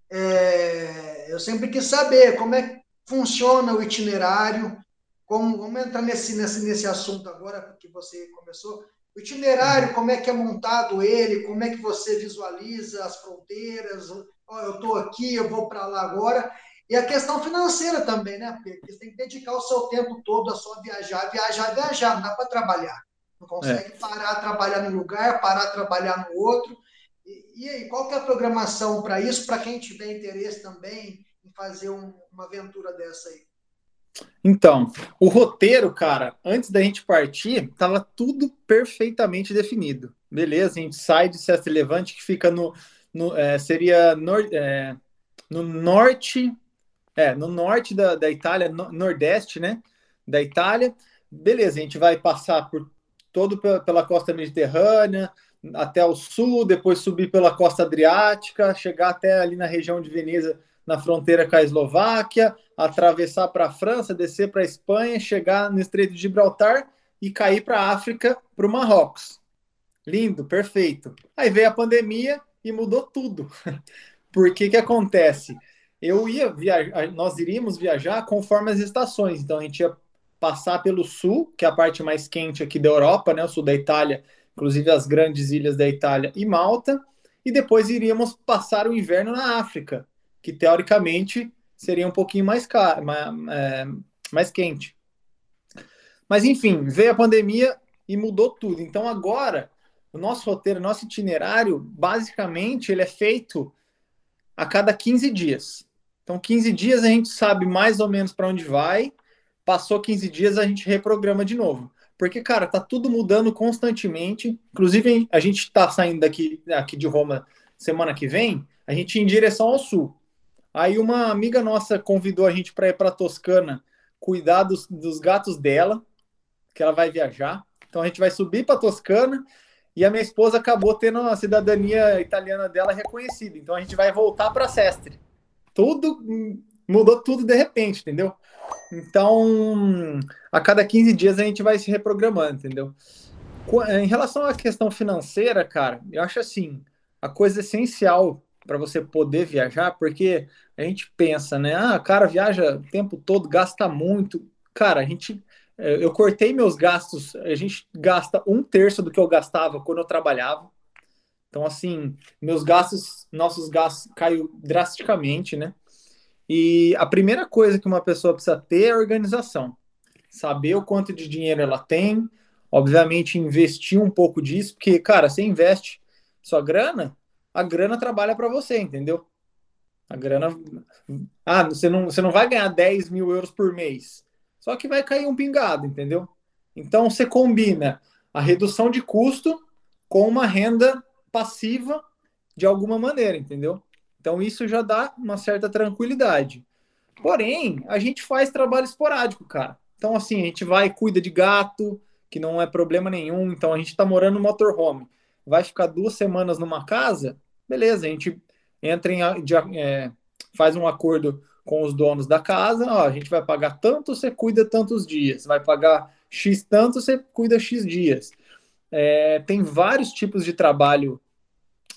é, eu sempre quis saber como é que funciona o itinerário, como, vamos entrar nesse, nesse, nesse assunto agora que você começou, o itinerário, como é que é montado ele, como é que você visualiza as fronteiras, oh, eu estou aqui, eu vou para lá agora, e a questão financeira também, né? Porque você tem que dedicar o seu tempo todo a só viajar, viajar, viajar, não dá para trabalhar. Não consegue é. parar trabalhar num lugar, parar trabalhar no outro. E, e aí, qual que é a programação para isso, para quem tiver interesse também em fazer um, uma aventura dessa aí? Então, o roteiro, cara, antes da gente partir, estava tudo perfeitamente definido. Beleza, a gente sai de Sesta Levante, que fica no. no é, seria nor, é, no norte é, no norte da, da Itália, no, nordeste, né? Da Itália. Beleza, a gente vai passar por todo pela costa mediterrânea, até o sul, depois subir pela costa adriática, chegar até ali na região de Veneza, na fronteira com a Eslováquia, atravessar para a França, descer para a Espanha, chegar no Estreito de Gibraltar e cair para a África, para o Marrocos. Lindo, perfeito. Aí veio a pandemia e mudou tudo. (laughs) Por que que acontece? Eu ia viajar, nós iríamos viajar conforme as estações. Então a gente ia passar pelo sul, que é a parte mais quente aqui da Europa, né, o sul da Itália, inclusive as grandes ilhas da Itália e Malta, e depois iríamos passar o inverno na África, que teoricamente seria um pouquinho mais, caro, mais, é, mais quente. Mas enfim, veio a pandemia e mudou tudo. Então agora o nosso roteiro, nosso itinerário, basicamente ele é feito a cada 15 dias. Então, 15 dias a gente sabe mais ou menos para onde vai. Passou 15 dias, a gente reprograma de novo. Porque, cara, tá tudo mudando constantemente. Inclusive, a gente está saindo daqui, aqui de Roma semana que vem, a gente em direção ao sul. Aí uma amiga nossa convidou a gente para ir para Toscana cuidar dos, dos gatos dela, que ela vai viajar. Então a gente vai subir para Toscana e a minha esposa acabou tendo a cidadania italiana dela reconhecida. Então a gente vai voltar para Sestre. Tudo mudou tudo de repente, entendeu? Então, a cada 15 dias a gente vai se reprogramando, entendeu? Em relação à questão financeira, cara, eu acho assim, a coisa essencial para você poder viajar, porque a gente pensa, né? Ah, cara viaja o tempo todo, gasta muito. Cara, a gente é, eu cortei meus gastos, a gente gasta um terço do que eu gastava quando eu trabalhava. Então, assim, meus gastos, nossos gastos caiu drasticamente, né? E a primeira coisa que uma pessoa precisa ter é organização. Saber o quanto de dinheiro ela tem, obviamente investir um pouco disso, porque, cara, você investe sua grana, a grana trabalha para você, entendeu? A grana. Ah, você não, você não vai ganhar 10 mil euros por mês. Só que vai cair um pingado, entendeu? Então você combina a redução de custo com uma renda passiva de alguma maneira, entendeu? Então isso já dá uma certa tranquilidade. Porém, a gente faz trabalho esporádico, cara. Então, assim, a gente vai cuida de gato, que não é problema nenhum. Então, a gente está morando no motorhome. Vai ficar duas semanas numa casa, beleza, a gente entra em. É, faz um acordo com os donos da casa, ó, a gente vai pagar tanto, você cuida tantos dias, vai pagar X tanto, você cuida X dias. É, tem vários tipos de trabalho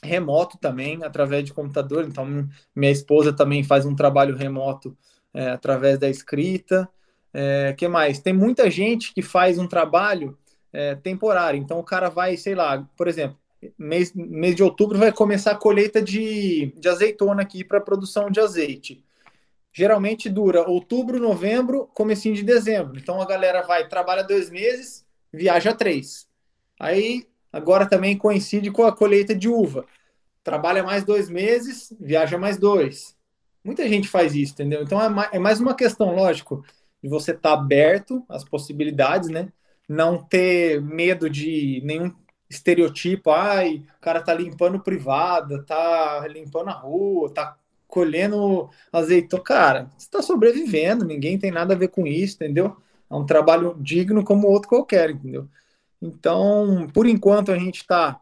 remoto também, através de computador, então minha esposa também faz um trabalho remoto é, através da escrita. É, que mais? Tem muita gente que faz um trabalho é, temporário, então o cara vai, sei lá, por exemplo, mês, mês de outubro vai começar a colheita de, de azeitona aqui para produção de azeite geralmente dura outubro, novembro, comecinho de dezembro. Então a galera vai, trabalha dois meses, viaja três. Aí agora também coincide com a colheita de uva. Trabalha mais dois meses, viaja mais dois. Muita gente faz isso, entendeu? Então é mais uma questão, lógico, de você estar tá aberto às possibilidades, né? Não ter medo de nenhum estereotipo, ai, o cara tá limpando privada, tá limpando a rua, tá colhendo azeitona. Cara, você está sobrevivendo, ninguém tem nada a ver com isso, entendeu? É um trabalho digno como outro qualquer, entendeu? Então, por enquanto, a gente está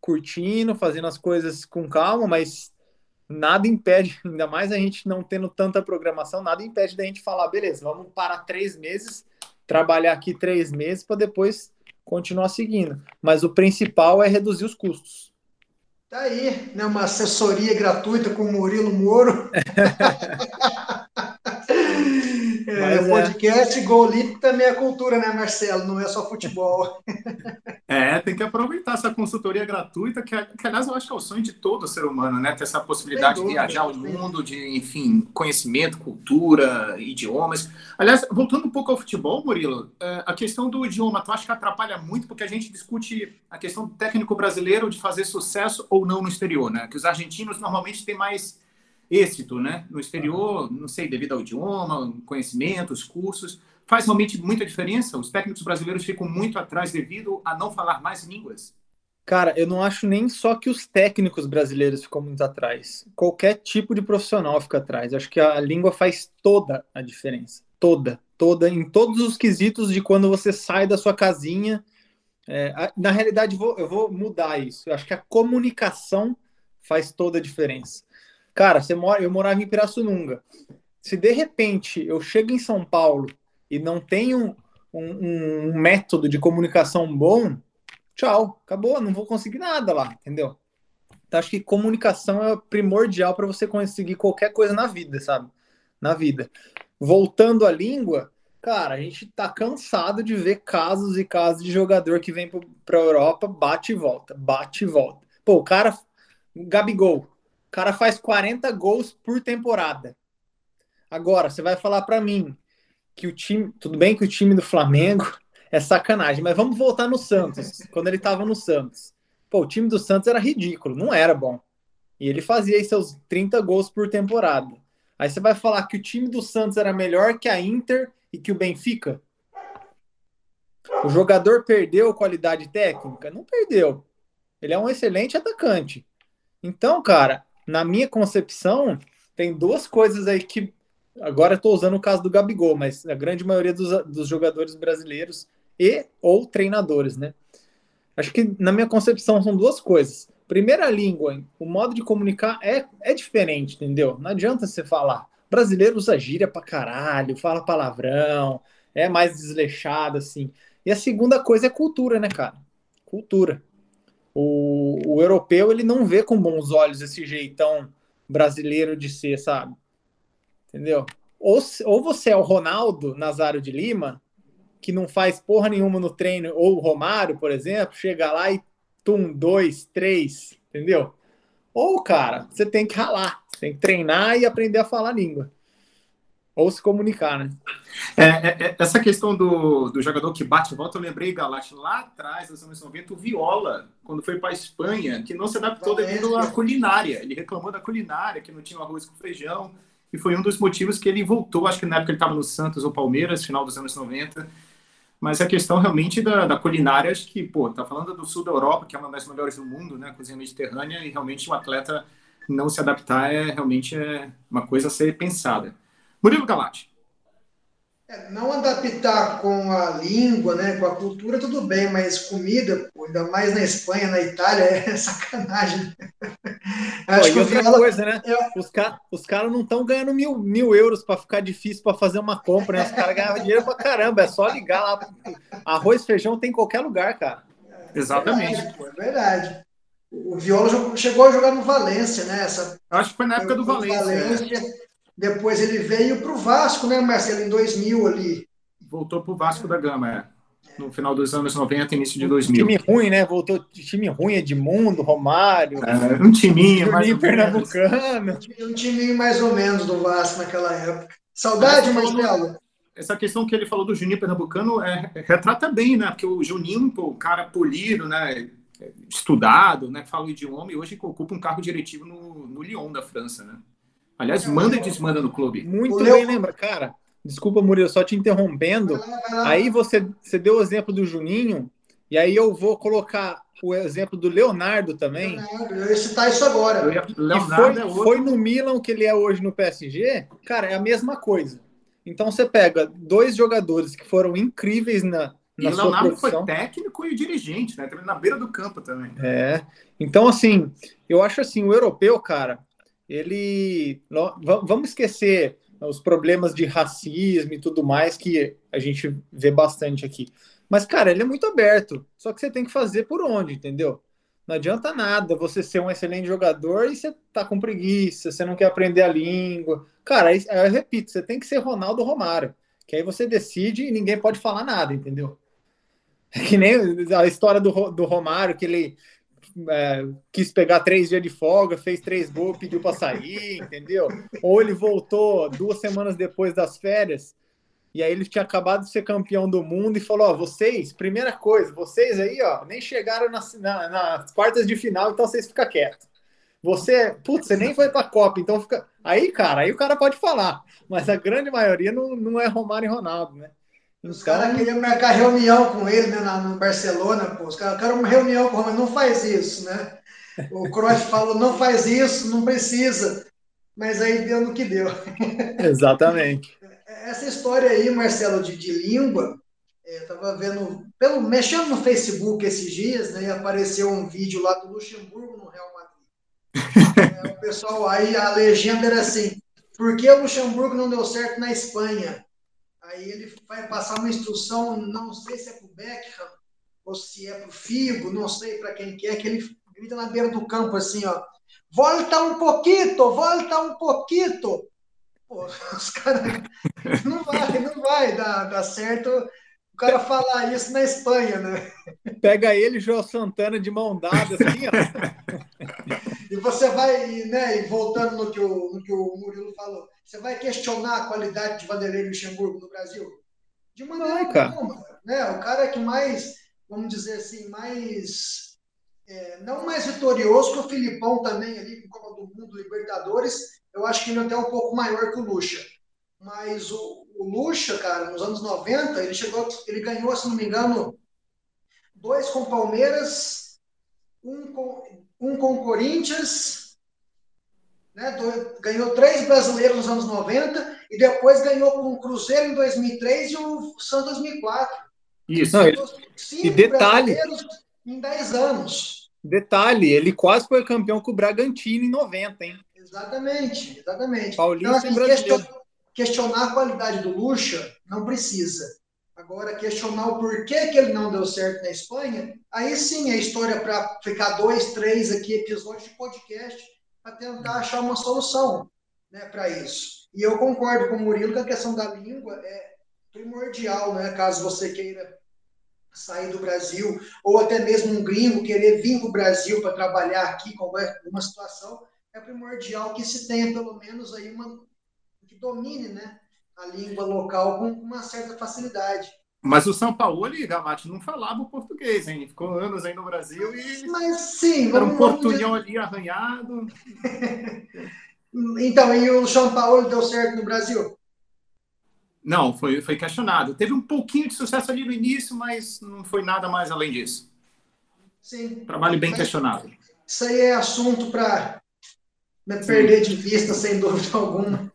curtindo, fazendo as coisas com calma, mas nada impede, (laughs) ainda mais a gente não tendo tanta programação, nada impede da gente falar, beleza, vamos parar três meses, trabalhar aqui três meses para depois continuar seguindo. Mas o principal é reduzir os custos. Tá aí, né, uma assessoria gratuita com o Murilo Moro. (laughs) é, é, podcast é. também é cultura, né, Marcelo? Não é só futebol. (laughs) é, tem que aproveitar essa consultoria gratuita, que, que aliás eu acho que é o sonho de todo ser humano, né? Ter essa possibilidade dúvida, de viajar o mundo, de, enfim, conhecimento, cultura, idiomas. Aliás, voltando um pouco ao futebol, Murilo, é, a questão do idioma, tu acha que atrapalha muito, porque a gente discute a questão do técnico brasileiro de fazer sucesso ou não no exterior, né? Que os argentinos normalmente têm mais êxito, né? No exterior, não sei, devido ao idioma, conhecimentos, cursos, faz realmente muita diferença? Os técnicos brasileiros ficam muito atrás devido a não falar mais línguas? Cara, eu não acho nem só que os técnicos brasileiros ficam muito atrás. Qualquer tipo de profissional fica atrás. Eu acho que a língua faz toda a diferença. Toda, toda, em todos os quesitos de quando você sai da sua casinha. É, na realidade, vou, eu vou mudar isso. Eu acho que a comunicação faz toda a diferença. Cara, você mora, eu morava em Pirassununga. Se de repente eu chego em São Paulo e não tenho um, um método de comunicação bom, tchau, acabou, não vou conseguir nada lá, entendeu? Então acho que comunicação é primordial para você conseguir qualquer coisa na vida, sabe? Na vida. Voltando à língua, cara, a gente tá cansado de ver casos e casos de jogador que vem para Europa, bate e volta, bate e volta. Pô, o cara, Gabigol, cara faz 40 gols por temporada. Agora, você vai falar para mim que o time, tudo bem que o time do Flamengo é sacanagem, mas vamos voltar no Santos, (laughs) quando ele estava no Santos. Pô, o time do Santos era ridículo, não era bom. E ele fazia aí seus 30 gols por temporada. Aí você vai falar que o time do Santos era melhor que a Inter e que o Benfica? O jogador perdeu qualidade técnica? Não perdeu. Ele é um excelente atacante. Então, cara, na minha concepção, tem duas coisas aí que. Agora estou usando o caso do Gabigol, mas a grande maioria dos, dos jogadores brasileiros e ou treinadores, né? Acho que, na minha concepção, são duas coisas. Primeira língua, o modo de comunicar é, é diferente, entendeu? Não adianta você falar. Brasileiro usa gíria pra caralho, fala palavrão, é mais desleixado, assim. E a segunda coisa é cultura, né, cara? Cultura. O, o europeu, ele não vê com bons olhos esse jeitão brasileiro de ser, sabe? Entendeu? Ou, ou você é o Ronaldo Nazário de Lima, que não faz porra nenhuma no treino, ou o Romário, por exemplo, chega lá e tum, dois, três, entendeu? Ou, cara, você tem que ralar, você tem que treinar e aprender a falar língua. Ou se comunicar, né? É, é, é essa questão do, do jogador que bate e volta, eu lembrei, Galate, lá atrás, nos anos 90, o Viola, quando foi para a Espanha, que não se adaptou devido à culinária. Ele reclamou da culinária, que não tinha arroz com feijão, e foi um dos motivos que ele voltou, acho que na época ele estava no Santos ou Palmeiras, final dos anos 90, mas a questão realmente da, da culinária, acho que, pô, tá falando do sul da Europa, que é uma das melhores do mundo, né, cozinha mediterrânea, e realmente o um atleta não se adaptar é realmente é uma coisa a ser pensada. Murilo Galati. É, não adaptar com a língua, né, com a cultura, tudo bem, mas comida, pô, ainda mais na Espanha, na Itália, (laughs) é sacanagem. Acho Pô, que outra coisa, né? Eu... Os, ca... os caras não estão ganhando mil, mil euros para ficar difícil para fazer uma compra, né? Os caras ganham dinheiro para caramba, é só ligar lá. Arroz, feijão tem em qualquer lugar, cara. É, Exatamente. Verdade, pô, é verdade. O Viola chegou a jogar no Valência, né? Essa... Acho que foi na época do Valência. Valência depois ele veio para o Vasco, né, Marcelo, em 2000 ali. Voltou para o Vasco da Gama, é. No final dos anos 90, início de 2000. Time ruim, né? Voltou time ruim, Edmundo, Romário. É, um timinho, mais ou pernambucano. Um timinho mais ou menos do Vasco naquela época. Saudade, Marcelo. Essa questão que ele falou do Juninho Pernambucano é, retrata bem, né? Porque o Juninho, pô, o cara polido, né? Estudado, né? Fala o idioma e hoje ocupa um cargo diretivo no, no Lyon da França, né? Aliás, manda e desmanda no clube. Muito bem, lembra, cara. Desculpa, Murilo, só te interrompendo. Aí você, você deu o exemplo do Juninho, e aí eu vou colocar o exemplo do Leonardo também. Leonardo, eu ia citar isso agora. Leonardo foi, é foi no Milan que ele é hoje no PSG, cara, é a mesma coisa. Então você pega dois jogadores que foram incríveis na, e o Leonardo foi técnico e dirigente, né? Também na beira do campo também. É. Então, assim, eu acho assim, o europeu, cara, ele. Vamos esquecer os problemas de racismo e tudo mais que a gente vê bastante aqui. Mas, cara, ele é muito aberto. Só que você tem que fazer por onde, entendeu? Não adianta nada você ser um excelente jogador e você tá com preguiça, você não quer aprender a língua. Cara, eu repito, você tem que ser Ronaldo Romário. Que aí você decide e ninguém pode falar nada, entendeu? (laughs) É que nem a história do, do Romário, que ele é, quis pegar três dias de folga, fez três gols, pediu para sair, entendeu? Ou ele voltou duas semanas depois das férias e aí ele tinha acabado de ser campeão do mundo e falou: Ó, vocês, primeira coisa, vocês aí, ó, nem chegaram nas, na, nas quartas de final, então vocês ficam quietos. Você, putz, você nem foi pra Copa, então fica. Aí, cara, aí o cara pode falar, mas a grande maioria não, não é Romário e Ronaldo, né? Os caras queriam marcar reunião com ele né, na, no Barcelona, pô. Os caras querem uma reunião com o Romário, não faz isso, né? O Cruyff (laughs) falou, não faz isso, não precisa. Mas aí deu no que deu. (laughs) Exatamente. Essa história aí, Marcelo, de, de língua, é, eu tava vendo, pelo, mexendo no Facebook esses dias, né, e apareceu um vídeo lá do Luxemburgo no Real Madrid. (laughs) é, o pessoal aí, a legenda era assim, por que o Luxemburgo não deu certo na Espanha? Aí ele vai passar uma instrução, não sei se é para o Beckham ou se é para o Figo, não sei para quem que é, que ele grita na beira do campo assim, ó, volta um pouquinho, volta um pouquinho. Pô, (laughs) os caras, não vai, não vai dar, dar certo o cara falar isso na Espanha, né? Pega ele, João Santana, de mão dada, assim, ó. (laughs) e você vai, né, e voltando no que, o, no que o Murilo falou, você vai questionar a qualidade de Vanderlei Luxemburgo no Brasil? De maneira nenhuma. Né? O cara que mais, vamos dizer assim, mais. É, não mais vitorioso que o Filipão também, ali com Copa do Mundo, Libertadores, eu acho que ele é até um pouco maior que o Luxa. Mas o, o Luxa, cara, nos anos 90, ele chegou, ele ganhou, se não me engano, dois com Palmeiras, um com, um com Corinthians né? Ganhou três brasileiros nos anos 90 e depois ganhou com o Cruzeiro em 2003 e o Santos em 2004. Isso. Não, e detalhe, em 10 anos. Detalhe, ele quase foi campeão com o Bragantino em 90, hein? Exatamente, exatamente. Paulista então, assim, questionar a qualidade do Lucha não precisa. Agora, questionar o porquê que ele não deu certo na Espanha, aí sim é história para ficar dois, três aqui episódios de podcast para tentar achar uma solução né, para isso. E eu concordo com o Murilo que a questão da língua é primordial, né, caso você queira sair do Brasil, ou até mesmo um gringo querer vir para o Brasil para trabalhar aqui com uma situação, é primordial que se tenha pelo menos aí uma que domine, né, a língua local com uma certa facilidade. Mas o São Paulo e Gavati não falava o português, hein? Ficou anos aí no Brasil e. Mas sim, Era um portunhão ali arranhado. (laughs) então, e o São Paulo deu certo no Brasil? Não, foi, foi questionado. Teve um pouquinho de sucesso ali no início, mas não foi nada mais além disso. Sim. Trabalho bem mas questionado. Isso aí é assunto para me perder de vista, sem dúvida (laughs) alguma.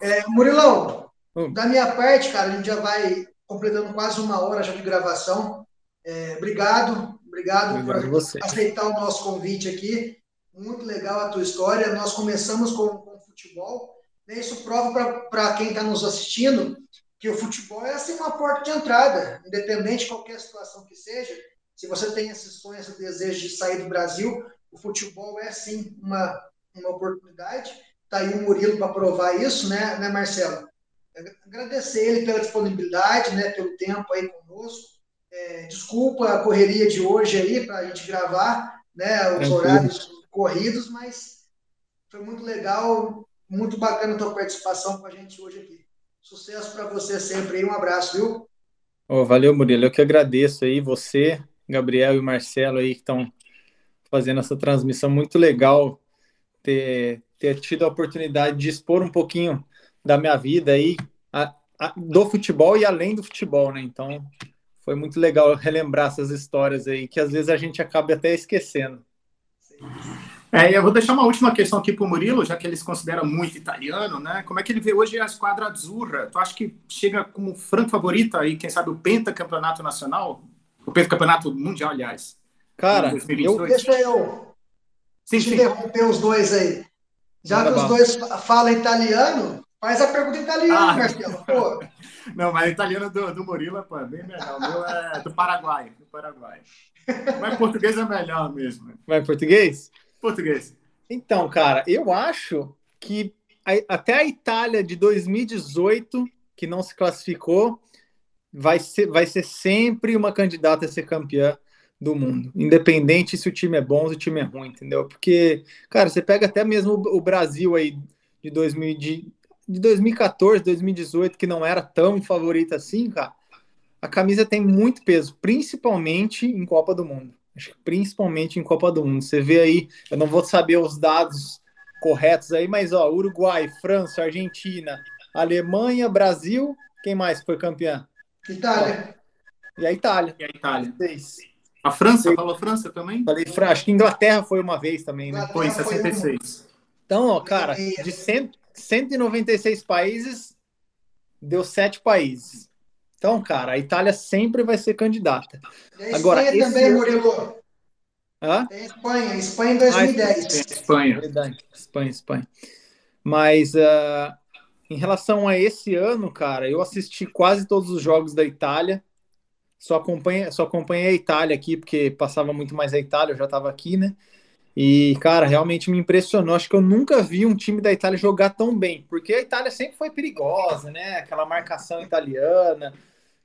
É, Murilão, hum. da minha parte, cara, a gente já vai completando quase uma hora já de gravação. É, obrigado, obrigado, obrigado por você. aceitar o nosso convite aqui. Muito legal a tua história. Nós começamos com, com futebol. Né? Isso prova para quem está nos assistindo que o futebol é assim uma porta de entrada, independente de qualquer situação que seja. Se você tem esse sonho, esse desejo de sair do Brasil, o futebol é sim uma, uma oportunidade. Está aí o Murilo para provar isso, né, né, Marcelo? Agradecer ele pela disponibilidade, né, pelo tempo aí conosco. É, desculpa a correria de hoje aí para a gente gravar, né, os horários corridos, mas foi muito legal, muito bacana a tua participação com a gente hoje aqui. Sucesso para você sempre aí, um abraço, viu? Oh, valeu, Murilo. Eu que agradeço aí você, Gabriel e Marcelo aí que estão fazendo essa transmissão muito legal ter, ter tido a oportunidade de expor um pouquinho da minha vida aí, do futebol e além do futebol, né? Então, foi muito legal relembrar essas histórias aí, que às vezes a gente acaba até esquecendo. É, eu vou deixar uma última questão aqui para o Murilo, já que ele se considera muito italiano, né? Como é que ele vê hoje a esquadra azzurra? Tu acha que chega como franco favorita aí, quem sabe, o pentacampeonato nacional? O pentacampeonato mundial, aliás. Cara, eu, deixa eu sim, interromper os dois aí. Já que os dois falam italiano, faz a pergunta em italiano, ah, Marcelo. Pô. (laughs) Não, mas italiano do, do Murilo pô, é bem melhor. O meu é do Paraguai. Do Paraguai. Mas português é melhor mesmo. Vai português? Português. Então, cara, eu acho que a, até a Itália de 2018, que não se classificou, vai ser, vai ser sempre uma candidata a ser campeã do mundo, independente se o time é bom ou se o time é ruim, entendeu? Porque, cara, você pega até mesmo o Brasil aí de, 2000, de, de 2014, 2018, que não era tão favorito assim, cara, a camisa tem muito peso, principalmente em Copa do Mundo. Acho que principalmente em Copa do Mundo. Você vê aí, eu não vou saber os dados corretos aí, mas ó, Uruguai, França, Argentina, Alemanha, Brasil, quem mais foi campeão? Itália. E a Itália. E a Itália. Seis. A França, falou França também? Falei França, acho que Inglaterra foi uma vez também, né? Foi em 66. Então, ó, cara, de 100, 196 países, deu sete países. Então, cara, a Itália sempre vai ser candidata. E a Agora, Espanha também, ano... Murilo. Hã? Tem Espanha, Espanha em 2010. Ah, Espanha. Verdade, Espanha, Espanha. Mas uh, em relação a esse ano, cara, eu assisti quase todos os jogos da Itália só acompanha, só acompanhei a Itália aqui, porque passava muito mais a Itália, eu já estava aqui, né? E, cara, realmente me impressionou. Acho que eu nunca vi um time da Itália jogar tão bem, porque a Itália sempre foi perigosa, né? Aquela marcação italiana,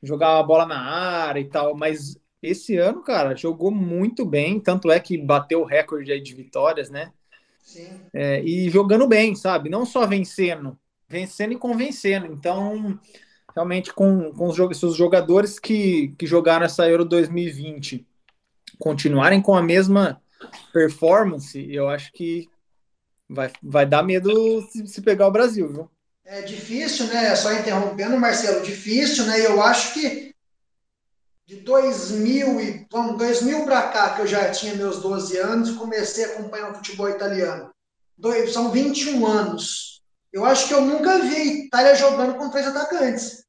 jogar a bola na área e tal, mas esse ano, cara, jogou muito bem, tanto é que bateu o recorde aí de vitórias, né? Sim. É, e jogando bem, sabe? Não só vencendo, vencendo e convencendo. Então, realmente com, com os, os jogadores que, que jogaram essa Euro 2020 continuarem com a mesma performance, eu acho que vai, vai dar medo se, se pegar o Brasil, viu? É difícil, né? Só interrompendo, Marcelo, difícil, né? Eu acho que de 2000 e vamos, 2000 para cá, que eu já tinha meus 12 anos, comecei a acompanhar o futebol italiano. Dois, são 21 anos. Eu acho que eu nunca vi Itália jogando com três atacantes.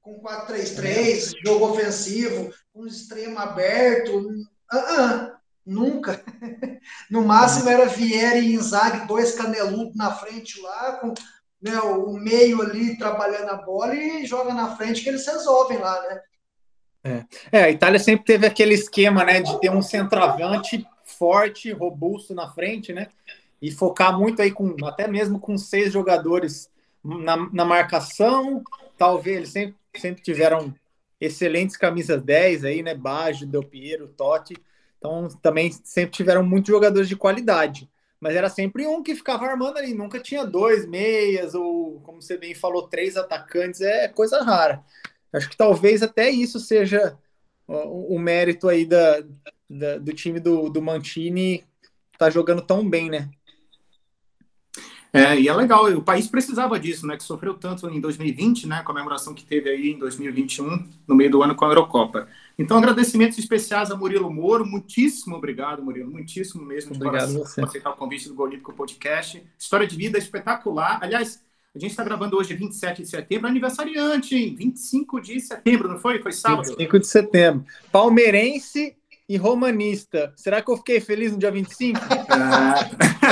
com 4-3-3, jogo ofensivo, um extremo aberto. Uh -uh, nunca. (laughs) No máximo era Vieira e Inzaghi, dois caneludos na frente lá, com né, o meio ali trabalhando a bola e joga na frente que eles resolvem lá, né? É. é, a Itália sempre teve aquele esquema, né, de ter um centroavante forte, robusto na frente, né? E focar muito aí com até mesmo com seis jogadores na, na marcação. Talvez eles sempre, sempre tiveram excelentes camisas 10 aí, né? Baggio, Del Piero, Totti. Então também sempre tiveram muitos jogadores de qualidade. Mas era sempre um que ficava armando ali, nunca tinha dois meias, ou como você bem falou, três atacantes, é coisa rara. Acho que talvez até isso seja o, o mérito aí da, da, do time do, do Mantini tá jogando tão bem, né? É, e é legal, o país precisava disso, né? Que sofreu tanto em 2020, né? A comemoração que teve aí em 2021, no meio do ano com a Eurocopa. Então, agradecimentos especiais a Murilo Moro. Muitíssimo obrigado, Murilo. Muitíssimo mesmo obrigado de coração por aceitar o convite do Golímpico Podcast. História de vida espetacular. Aliás, a gente está gravando hoje, 27 de setembro, aniversariante, hein? 25 de setembro, não foi? Foi sábado? 25 de setembro. Palmeirense e romanista. Será que eu fiquei feliz no dia 25? Ah.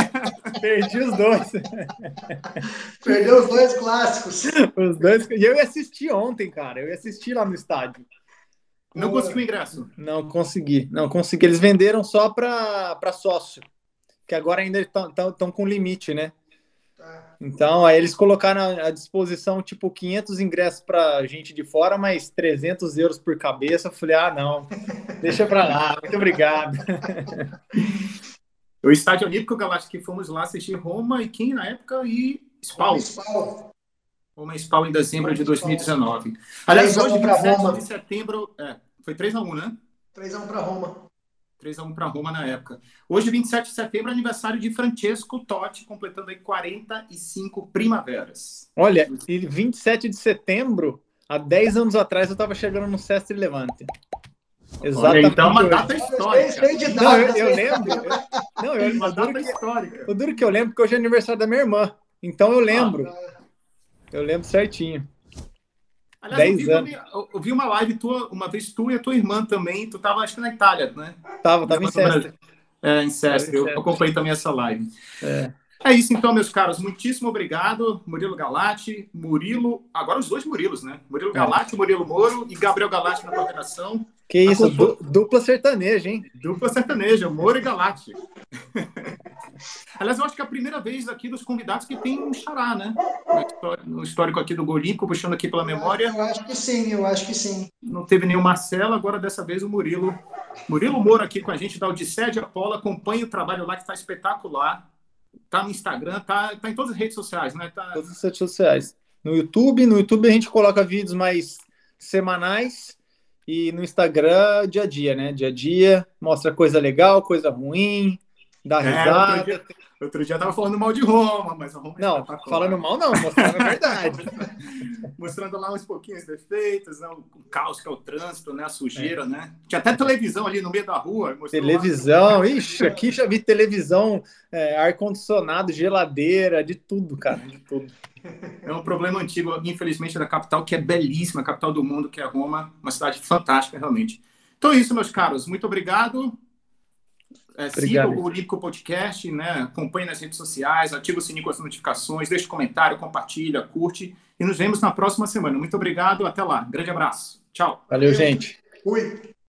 (laughs) Perdi os dois. Perdeu os dois clássicos. Os dois. E eu ia assistir ontem, cara. Eu ia assistir lá no estádio. Não conseguiu ingresso? Não consegui. Não consegui. Eles venderam só para sócio. Que agora ainda estão com limite, né? Então, aí eles colocaram à disposição, tipo, 500 ingressos para gente de fora, mas 300 euros por cabeça. Eu falei, ah, não, deixa para lá, muito obrigado. (laughs) O Estádio Olímpico Galáctico, que fomos lá assistir Roma e quem na época? E Spal. Roma e Spal em dezembro de 2019. Aliás, hoje, 27 de setembro, é, foi 3x1, né? 3x1 para Roma. 3x1 para Roma na época. Hoje, 27 de setembro, aniversário de Francesco Totti, completando aí 45 primaveras. Olha, e 27 de setembro, há 10 anos atrás, eu estava chegando no Sestre Levante. Exatamente. Olha, então, uma data histórica. Não, eu, eu lembro. Eu, não, eu, uma data histórica. O duro que eu lembro que hoje é aniversário da minha irmã. Então eu lembro. Ah, eu lembro certinho. Aliás, eu vi, anos. Uma, eu vi uma live tua, uma vez tu e a tua irmã também, tu estava acho que na Itália, né? Tava, tava em Sestre. É, em Sestre, eu acompanhei também essa live. É. é isso então, meus caros, muitíssimo obrigado, Murilo Galati, Murilo, agora os dois Murilos, né? Murilo é. Galati, Murilo Moro e Gabriel Galati na coordenação. Que isso, dupla sertaneja, hein? Dupla sertaneja, Moro e Galati. (laughs) Aliás, eu acho que é a primeira vez aqui dos convidados que tem um xará, né? No histórico aqui do Golímpico, puxando aqui pela memória. Eu acho que sim, eu acho que sim. Não teve nenhum Marcelo, agora dessa vez o Murilo. Murilo Moro aqui com a gente da Odisseia de Apolo, acompanha o trabalho lá que está espetacular. Tá no Instagram, tá, tá em todas as redes sociais, né? Tá... Todas as redes sociais. No YouTube, no YouTube a gente coloca vídeos mais semanais e no Instagram dia a dia, né? Dia a dia, mostra coisa legal, coisa ruim, dá é, risada. Outro dia, dia tava falando mal de Roma, mas a Roma Não, tá falando mal não, mostrando a verdade. (laughs) mostrando lá uns pouquinhos defeitos, né? o caos que é o trânsito, né? A sujeira, é. né? Tinha até televisão ali no meio da rua. Televisão, lá. ixi, aqui já vi televisão, é, ar-condicionado, geladeira, de tudo, cara, de tudo. É um problema antigo, infelizmente, da capital, que é belíssima, a capital do mundo, que é Roma, uma cidade fantástica, realmente. Então é isso, meus caros. Muito obrigado. É, siga o Olímpico Podcast, né? acompanhe nas redes sociais, ative o sininho com as notificações, deixe comentário, compartilha, curte e nos vemos na próxima semana. Muito obrigado, até lá. Grande abraço. Tchau. Valeu, gente. Fui.